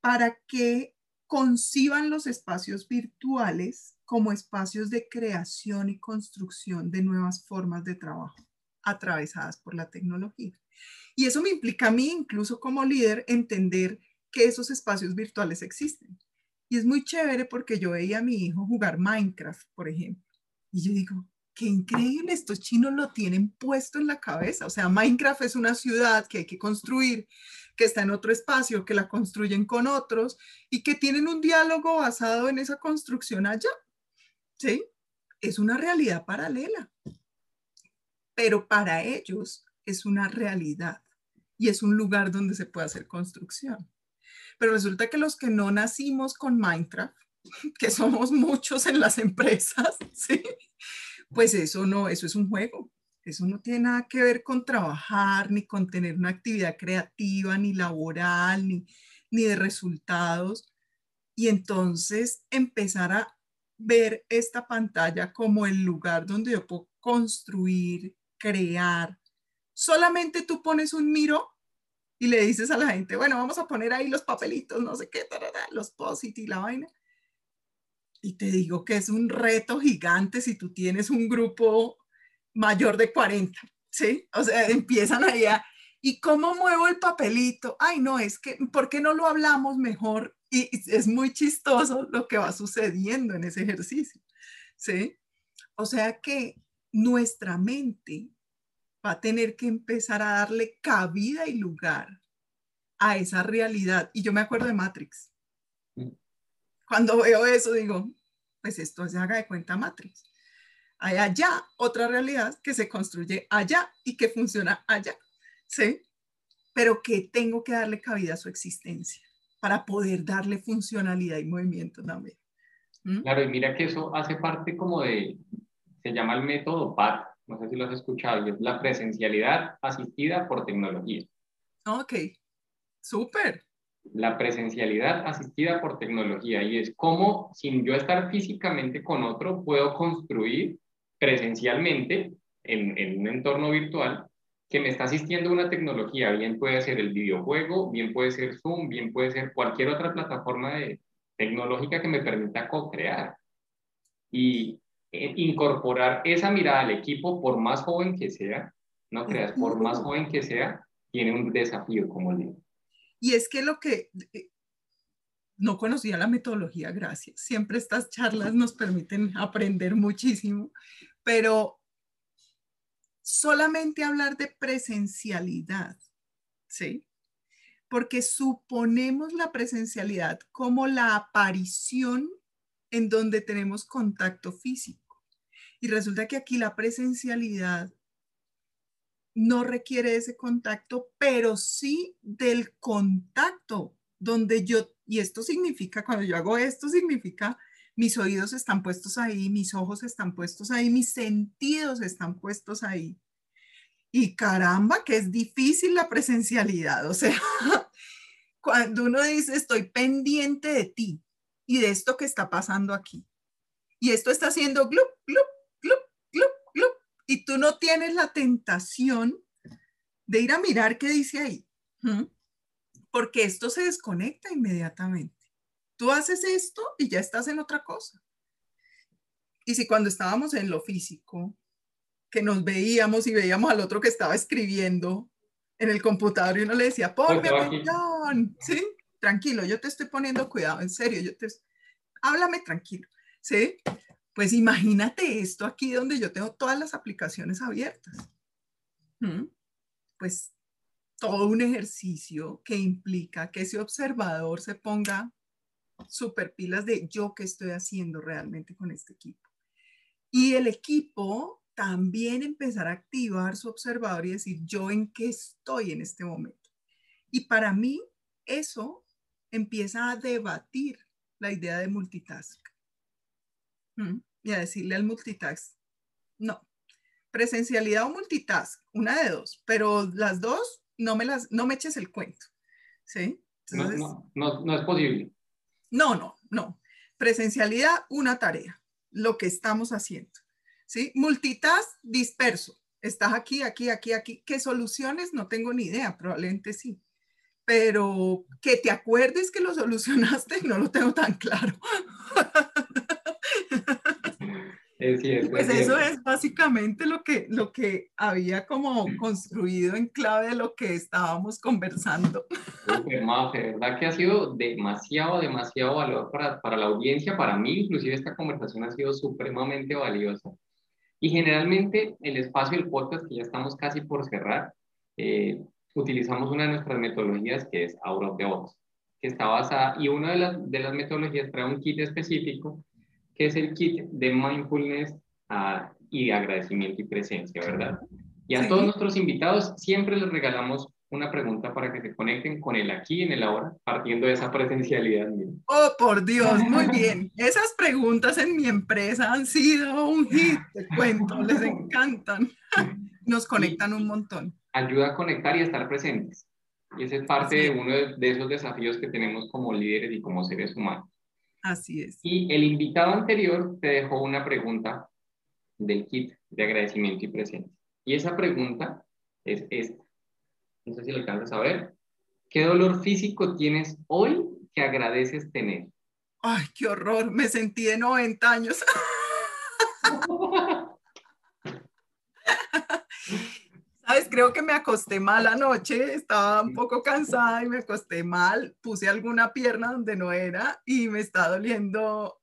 para que conciban los espacios virtuales como espacios de creación y construcción de nuevas formas de trabajo atravesadas por la tecnología. Y eso me implica a mí, incluso como líder, entender que esos espacios virtuales existen. Y es muy chévere porque yo veía a mi hijo jugar Minecraft, por ejemplo. Y yo digo, qué increíble, estos chinos lo tienen puesto en la cabeza. O sea, Minecraft es una ciudad que hay que construir, que está en otro espacio, que la construyen con otros y que tienen un diálogo basado en esa construcción allá. ¿sí? Es una realidad paralela, pero para ellos es una realidad y es un lugar donde se puede hacer construcción. Pero resulta que los que no nacimos con Minecraft, [LAUGHS] que somos muchos en las empresas, [LAUGHS] ¿sí? pues eso no, eso es un juego. Eso no tiene nada que ver con trabajar, ni con tener una actividad creativa, ni laboral, ni, ni de resultados. Y entonces empezar a ver esta pantalla como el lugar donde yo puedo construir, crear. Solamente tú pones un miro y le dices a la gente, bueno, vamos a poner ahí los papelitos, no sé qué, los posit y la vaina. Y te digo que es un reto gigante si tú tienes un grupo mayor de 40, ¿sí? O sea, empiezan allá. ¿Y cómo muevo el papelito? Ay, no, es que, ¿por qué no lo hablamos mejor y es muy chistoso lo que va sucediendo en ese ejercicio, ¿sí? O sea que nuestra mente va a tener que empezar a darle cabida y lugar a esa realidad. Y yo me acuerdo de Matrix. Mm. Cuando veo eso digo, pues esto se haga de cuenta Matrix. Hay allá otra realidad que se construye allá y que funciona allá, ¿sí? Pero que tengo que darle cabida a su existencia para poder darle funcionalidad y movimiento también. ¿Mm? Claro, y mira que eso hace parte como de, se llama el método PAT, no sé si lo has escuchado, y es la presencialidad asistida por tecnología. Ok, súper. La presencialidad asistida por tecnología, y es como sin yo estar físicamente con otro, puedo construir presencialmente en, en un entorno virtual que me está asistiendo una tecnología, bien puede ser el videojuego, bien puede ser Zoom, bien puede ser cualquier otra plataforma de, tecnológica que me permita co-crear y incorporar esa mirada al equipo, por más joven que sea, no creas, por más joven que sea, tiene un desafío, como digo. Y es que lo que eh, no conocía la metodología, gracias. Siempre estas charlas nos permiten aprender muchísimo, pero solamente hablar de presencialidad, ¿sí? Porque suponemos la presencialidad como la aparición en donde tenemos contacto físico. Y resulta que aquí la presencialidad no requiere ese contacto, pero sí del contacto, donde yo, y esto significa, cuando yo hago esto, significa mis oídos están puestos ahí, mis ojos están puestos ahí, mis sentidos están puestos ahí. Y caramba, que es difícil la presencialidad. O sea, [LAUGHS] cuando uno dice, estoy pendiente de ti y de esto que está pasando aquí. Y esto está haciendo glup, glup. Y tú no tienes la tentación de ir a mirar qué dice ahí. Porque esto se desconecta inmediatamente. Tú haces esto y ya estás en otra cosa. Y si cuando estábamos en lo físico, que nos veíamos y veíamos al otro que estaba escribiendo en el computador y uno le decía, ponme atención, ¿sí? Tranquilo, yo te estoy poniendo cuidado, en serio, yo te... Háblame tranquilo, ¿sí? Pues imagínate esto aquí donde yo tengo todas las aplicaciones abiertas. Pues todo un ejercicio que implica que ese observador se ponga super pilas de yo qué estoy haciendo realmente con este equipo. Y el equipo también empezar a activar su observador y decir yo en qué estoy en este momento. Y para mí eso empieza a debatir la idea de multitask. Y a decirle al multitask, no, presencialidad o multitask, una de dos, pero las dos no me las, no me eches el cuento. ¿Sí? no, no, no es posible. No, no, no. Presencialidad, una tarea, lo que estamos haciendo. ¿Sí? Multitask, disperso. Estás aquí, aquí, aquí, aquí. ¿Qué soluciones? No tengo ni idea, probablemente sí. Pero que te acuerdes que lo [LAUGHS] solucionaste, no lo tengo tan claro. [LAUGHS] pues eso es básicamente lo que, lo que había como construido en clave de lo que estábamos conversando. [LAUGHS] Super, de verdad que ha sido demasiado, demasiado valor para, para la audiencia, para mí inclusive esta conversación ha sido supremamente valiosa. Y generalmente el espacio del podcast, que ya estamos casi por cerrar, eh, utilizamos una de nuestras metodologías que es Out of the Box, que está basada, y una de las, de las metodologías trae un kit específico que es el kit de mindfulness uh, y agradecimiento y presencia, ¿verdad? Y a todos nuestros invitados siempre les regalamos una pregunta para que se conecten con el aquí en el ahora, partiendo de esa presencialidad. Oh, por Dios, muy bien. Esas preguntas en mi empresa han sido un hit, te cuento, les encantan. [LAUGHS] Nos conectan un montón. Ayuda a conectar y a estar presentes. Y ese es parte de uno de esos desafíos que tenemos como líderes y como seres humanos. Así es. Y el invitado anterior te dejó una pregunta del kit de agradecimiento y presencia. Y esa pregunta es esta. No sé si lo alcanzas a ver. ¿Qué dolor físico tienes hoy que agradeces tener? Ay, qué horror. Me sentí de 90 años. [LAUGHS] ¿Sabes? Creo que me acosté mal anoche, estaba un poco cansada y me acosté mal, puse alguna pierna donde no era y me está doliendo,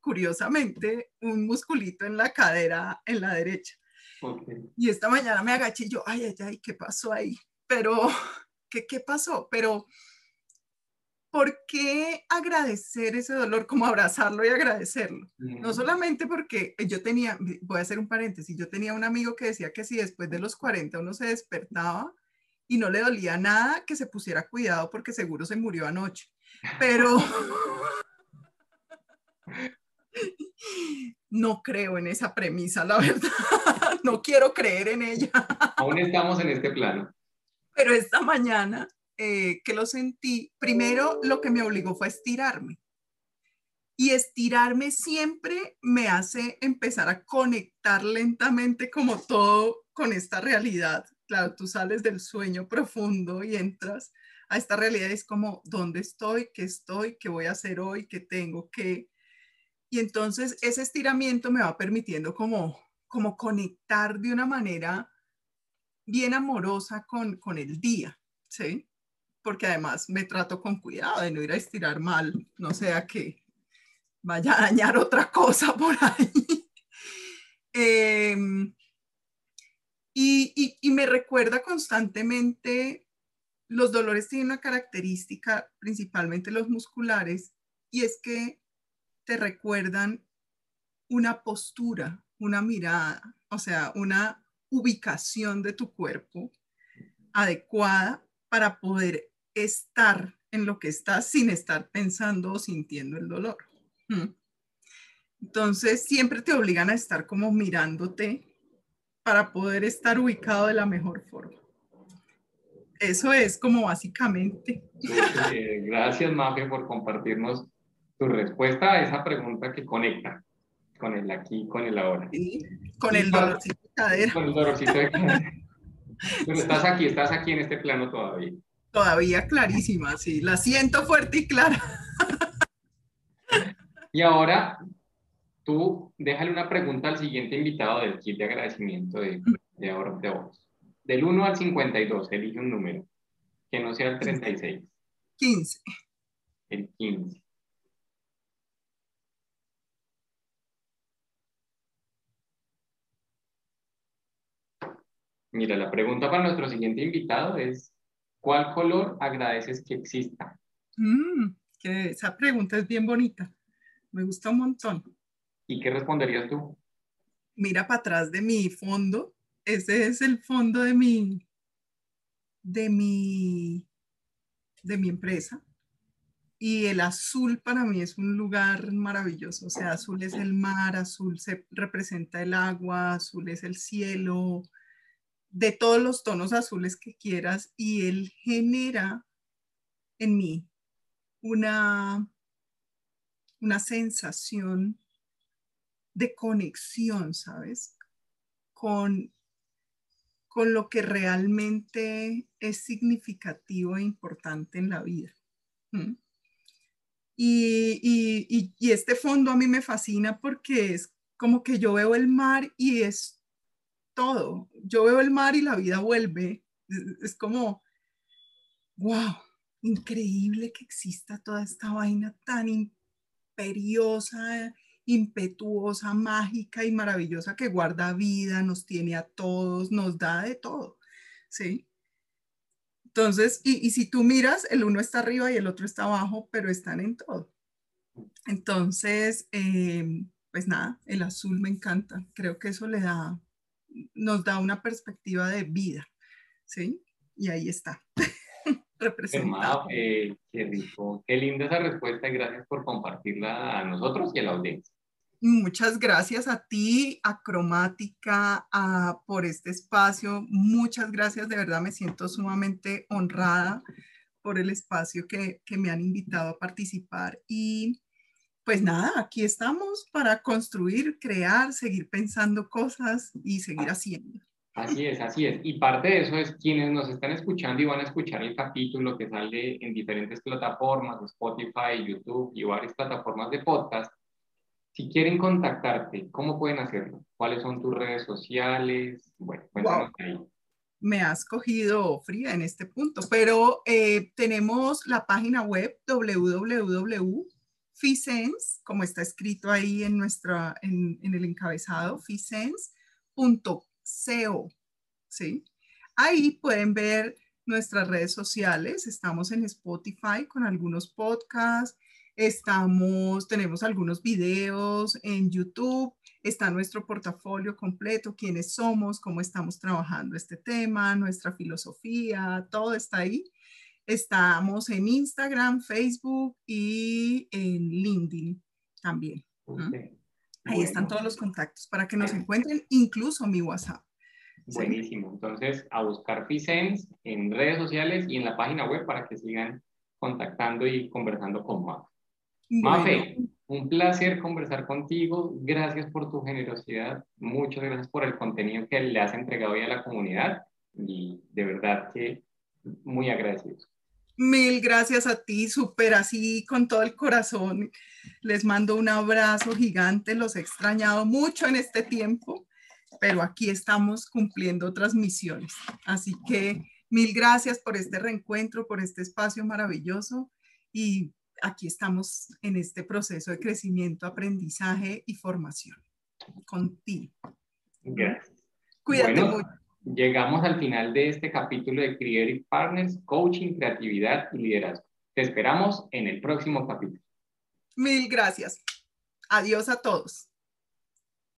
curiosamente, un musculito en la cadera en la derecha. Y esta mañana me agaché y yo, ay, ay, ay, ¿qué pasó ahí? Pero, [LAUGHS] ¿qué, qué pasó? Pero ¿por qué agradecer ese dolor? Como abrazarlo y agradecerlo. No solamente porque yo tenía, voy a hacer un paréntesis, yo tenía un amigo que decía que si después de los 40 uno se despertaba y no le dolía nada, que se pusiera cuidado porque seguro se murió anoche. Pero [LAUGHS] no creo en esa premisa, la verdad. [LAUGHS] No quiero creer en ella. Aún estamos en este plano. Pero esta mañana eh, que lo sentí, primero lo que me obligó fue a estirarme. Y estirarme siempre me hace empezar a conectar lentamente como todo con esta realidad. Claro, tú sales del sueño profundo y entras a esta realidad. Es como, ¿dónde estoy? ¿Qué estoy? ¿Qué voy a hacer hoy? ¿Qué tengo que? Y entonces ese estiramiento me va permitiendo como, como conectar de una manera bien amorosa con, con el día, ¿sí? Porque además me trato con cuidado de no ir a estirar mal, no sea que vaya a dañar otra cosa por ahí. [LAUGHS] Em, y, y, me recuerda constantemente, los dolores tienen una característica, principalmente los musculares, y es que te recuerdan una postura, una mirada, o sea, una ubicación de tu cuerpo adecuada para poder estar en lo que estás sin estar pensando o sintiendo el dolor. ¿Mm? Entonces, siempre te obligan a estar como mirándote para poder estar ubicado de la mejor forma. Eso es como básicamente. Gracias, Mafe, por compartirnos tu respuesta a esa pregunta que conecta con el aquí, con el ahora. con el dolorcito de cadera. Con el dolorcito de cadera. Pero estás aquí, estás aquí en este plano todavía. Todavía clarísima, sí. La siento fuerte y clara. Y ahora, tú déjale una pregunta al siguiente invitado del kit de agradecimiento de, de ahora de vos. Del 1 al 52, elige un número, que no sea el 36. 15. El 15. Mira, la pregunta para nuestro siguiente invitado es, ¿cuál color agradeces que exista? Mm, que esa pregunta es bien bonita. Me gusta un montón. ¿Y qué responderías tú? Mira para atrás de mi fondo. Ese es el fondo de mi, de mi, de mi empresa. Y el azul para mí es un lugar maravilloso. O sea, azul es el mar, azul se representa el agua, azul es el cielo, de todos los tonos azules que quieras y él genera en mí una, una sensación de conexión, ¿sabes? Con, con lo que realmente es significativo e importante en la vida. y, este fondo a mí me fascina porque es como que yo veo el mar y es todo. Yo veo el mar y la vida vuelve. Es como, wow, increíble que exista toda esta vaina tan imperiosa, impetuosa, mágica y maravillosa que guarda vida, nos tiene a todos, nos da de todo. ¿Sí? Entonces, y, si tú miras, el uno está arriba y el otro está abajo, pero están en todo. Entonces, em, pues nada, el azul me encanta. Creo que eso le da nos da una perspectiva de vida, ¿sí? Y ahí está, [LAUGHS] representado. Eh, qué rico, qué linda esa respuesta y gracias por compartirla a nosotros y a la audiencia. Muchas gracias a ti, a Cromática, por este espacio. Muchas gracias, de verdad me siento sumamente honrada por el espacio que, que me han invitado a participar y pues nada, aquí estamos para construir, crear, seguir pensando cosas y seguir haciendo. Así es, así es. Y parte de eso es quienes nos están escuchando y van a escuchar el capítulo que sale en diferentes plataformas, Spotify, YouTube y varias plataformas de podcast. Si quieren contactarte, ¿cómo pueden hacerlo? ¿Cuáles son tus redes sociales? Bueno, cuéntanos ahí. Me has cogido fría en este punto, pero eh, tenemos la página web www FISENS, como está escrito ahí en, nuestra, en, el encabezado, fisens.co, ¿sí? Ahí pueden ver nuestras redes sociales, estamos en Spotify con algunos podcasts, estamos, tenemos algunos videos en YouTube, está nuestro portafolio completo, quiénes somos, cómo estamos trabajando este tema, nuestra filosofía, todo está ahí. Estamos en Instagram, Facebook y en LinkedIn también. Ahí están todos los contactos para que nos encuentren, incluso mi WhatsApp. Buenísimo. Entonces, a buscar FISENS en redes sociales y en la página web para que sigan contactando y conversando con Mafe. Mafe, un placer conversar contigo. Gracias por tu generosidad. Muchas gracias por el contenido que le has entregado hoy a la comunidad y de verdad que muy agradecidos. Mil gracias a ti, súper así con todo el corazón. Les mando un abrazo gigante, los he extrañado mucho en este tiempo, pero aquí estamos cumpliendo otras misiones. Así que mil gracias por este reencuentro, por este espacio maravilloso y aquí estamos en este proceso de crecimiento, aprendizaje y formación contigo. Gracias. Cuídate mucho llegamos al final de este capítulo de Creative Partners, Coaching, Creatividad y Liderazgo. Te esperamos en el próximo capítulo. Mil gracias. Adiós a todos.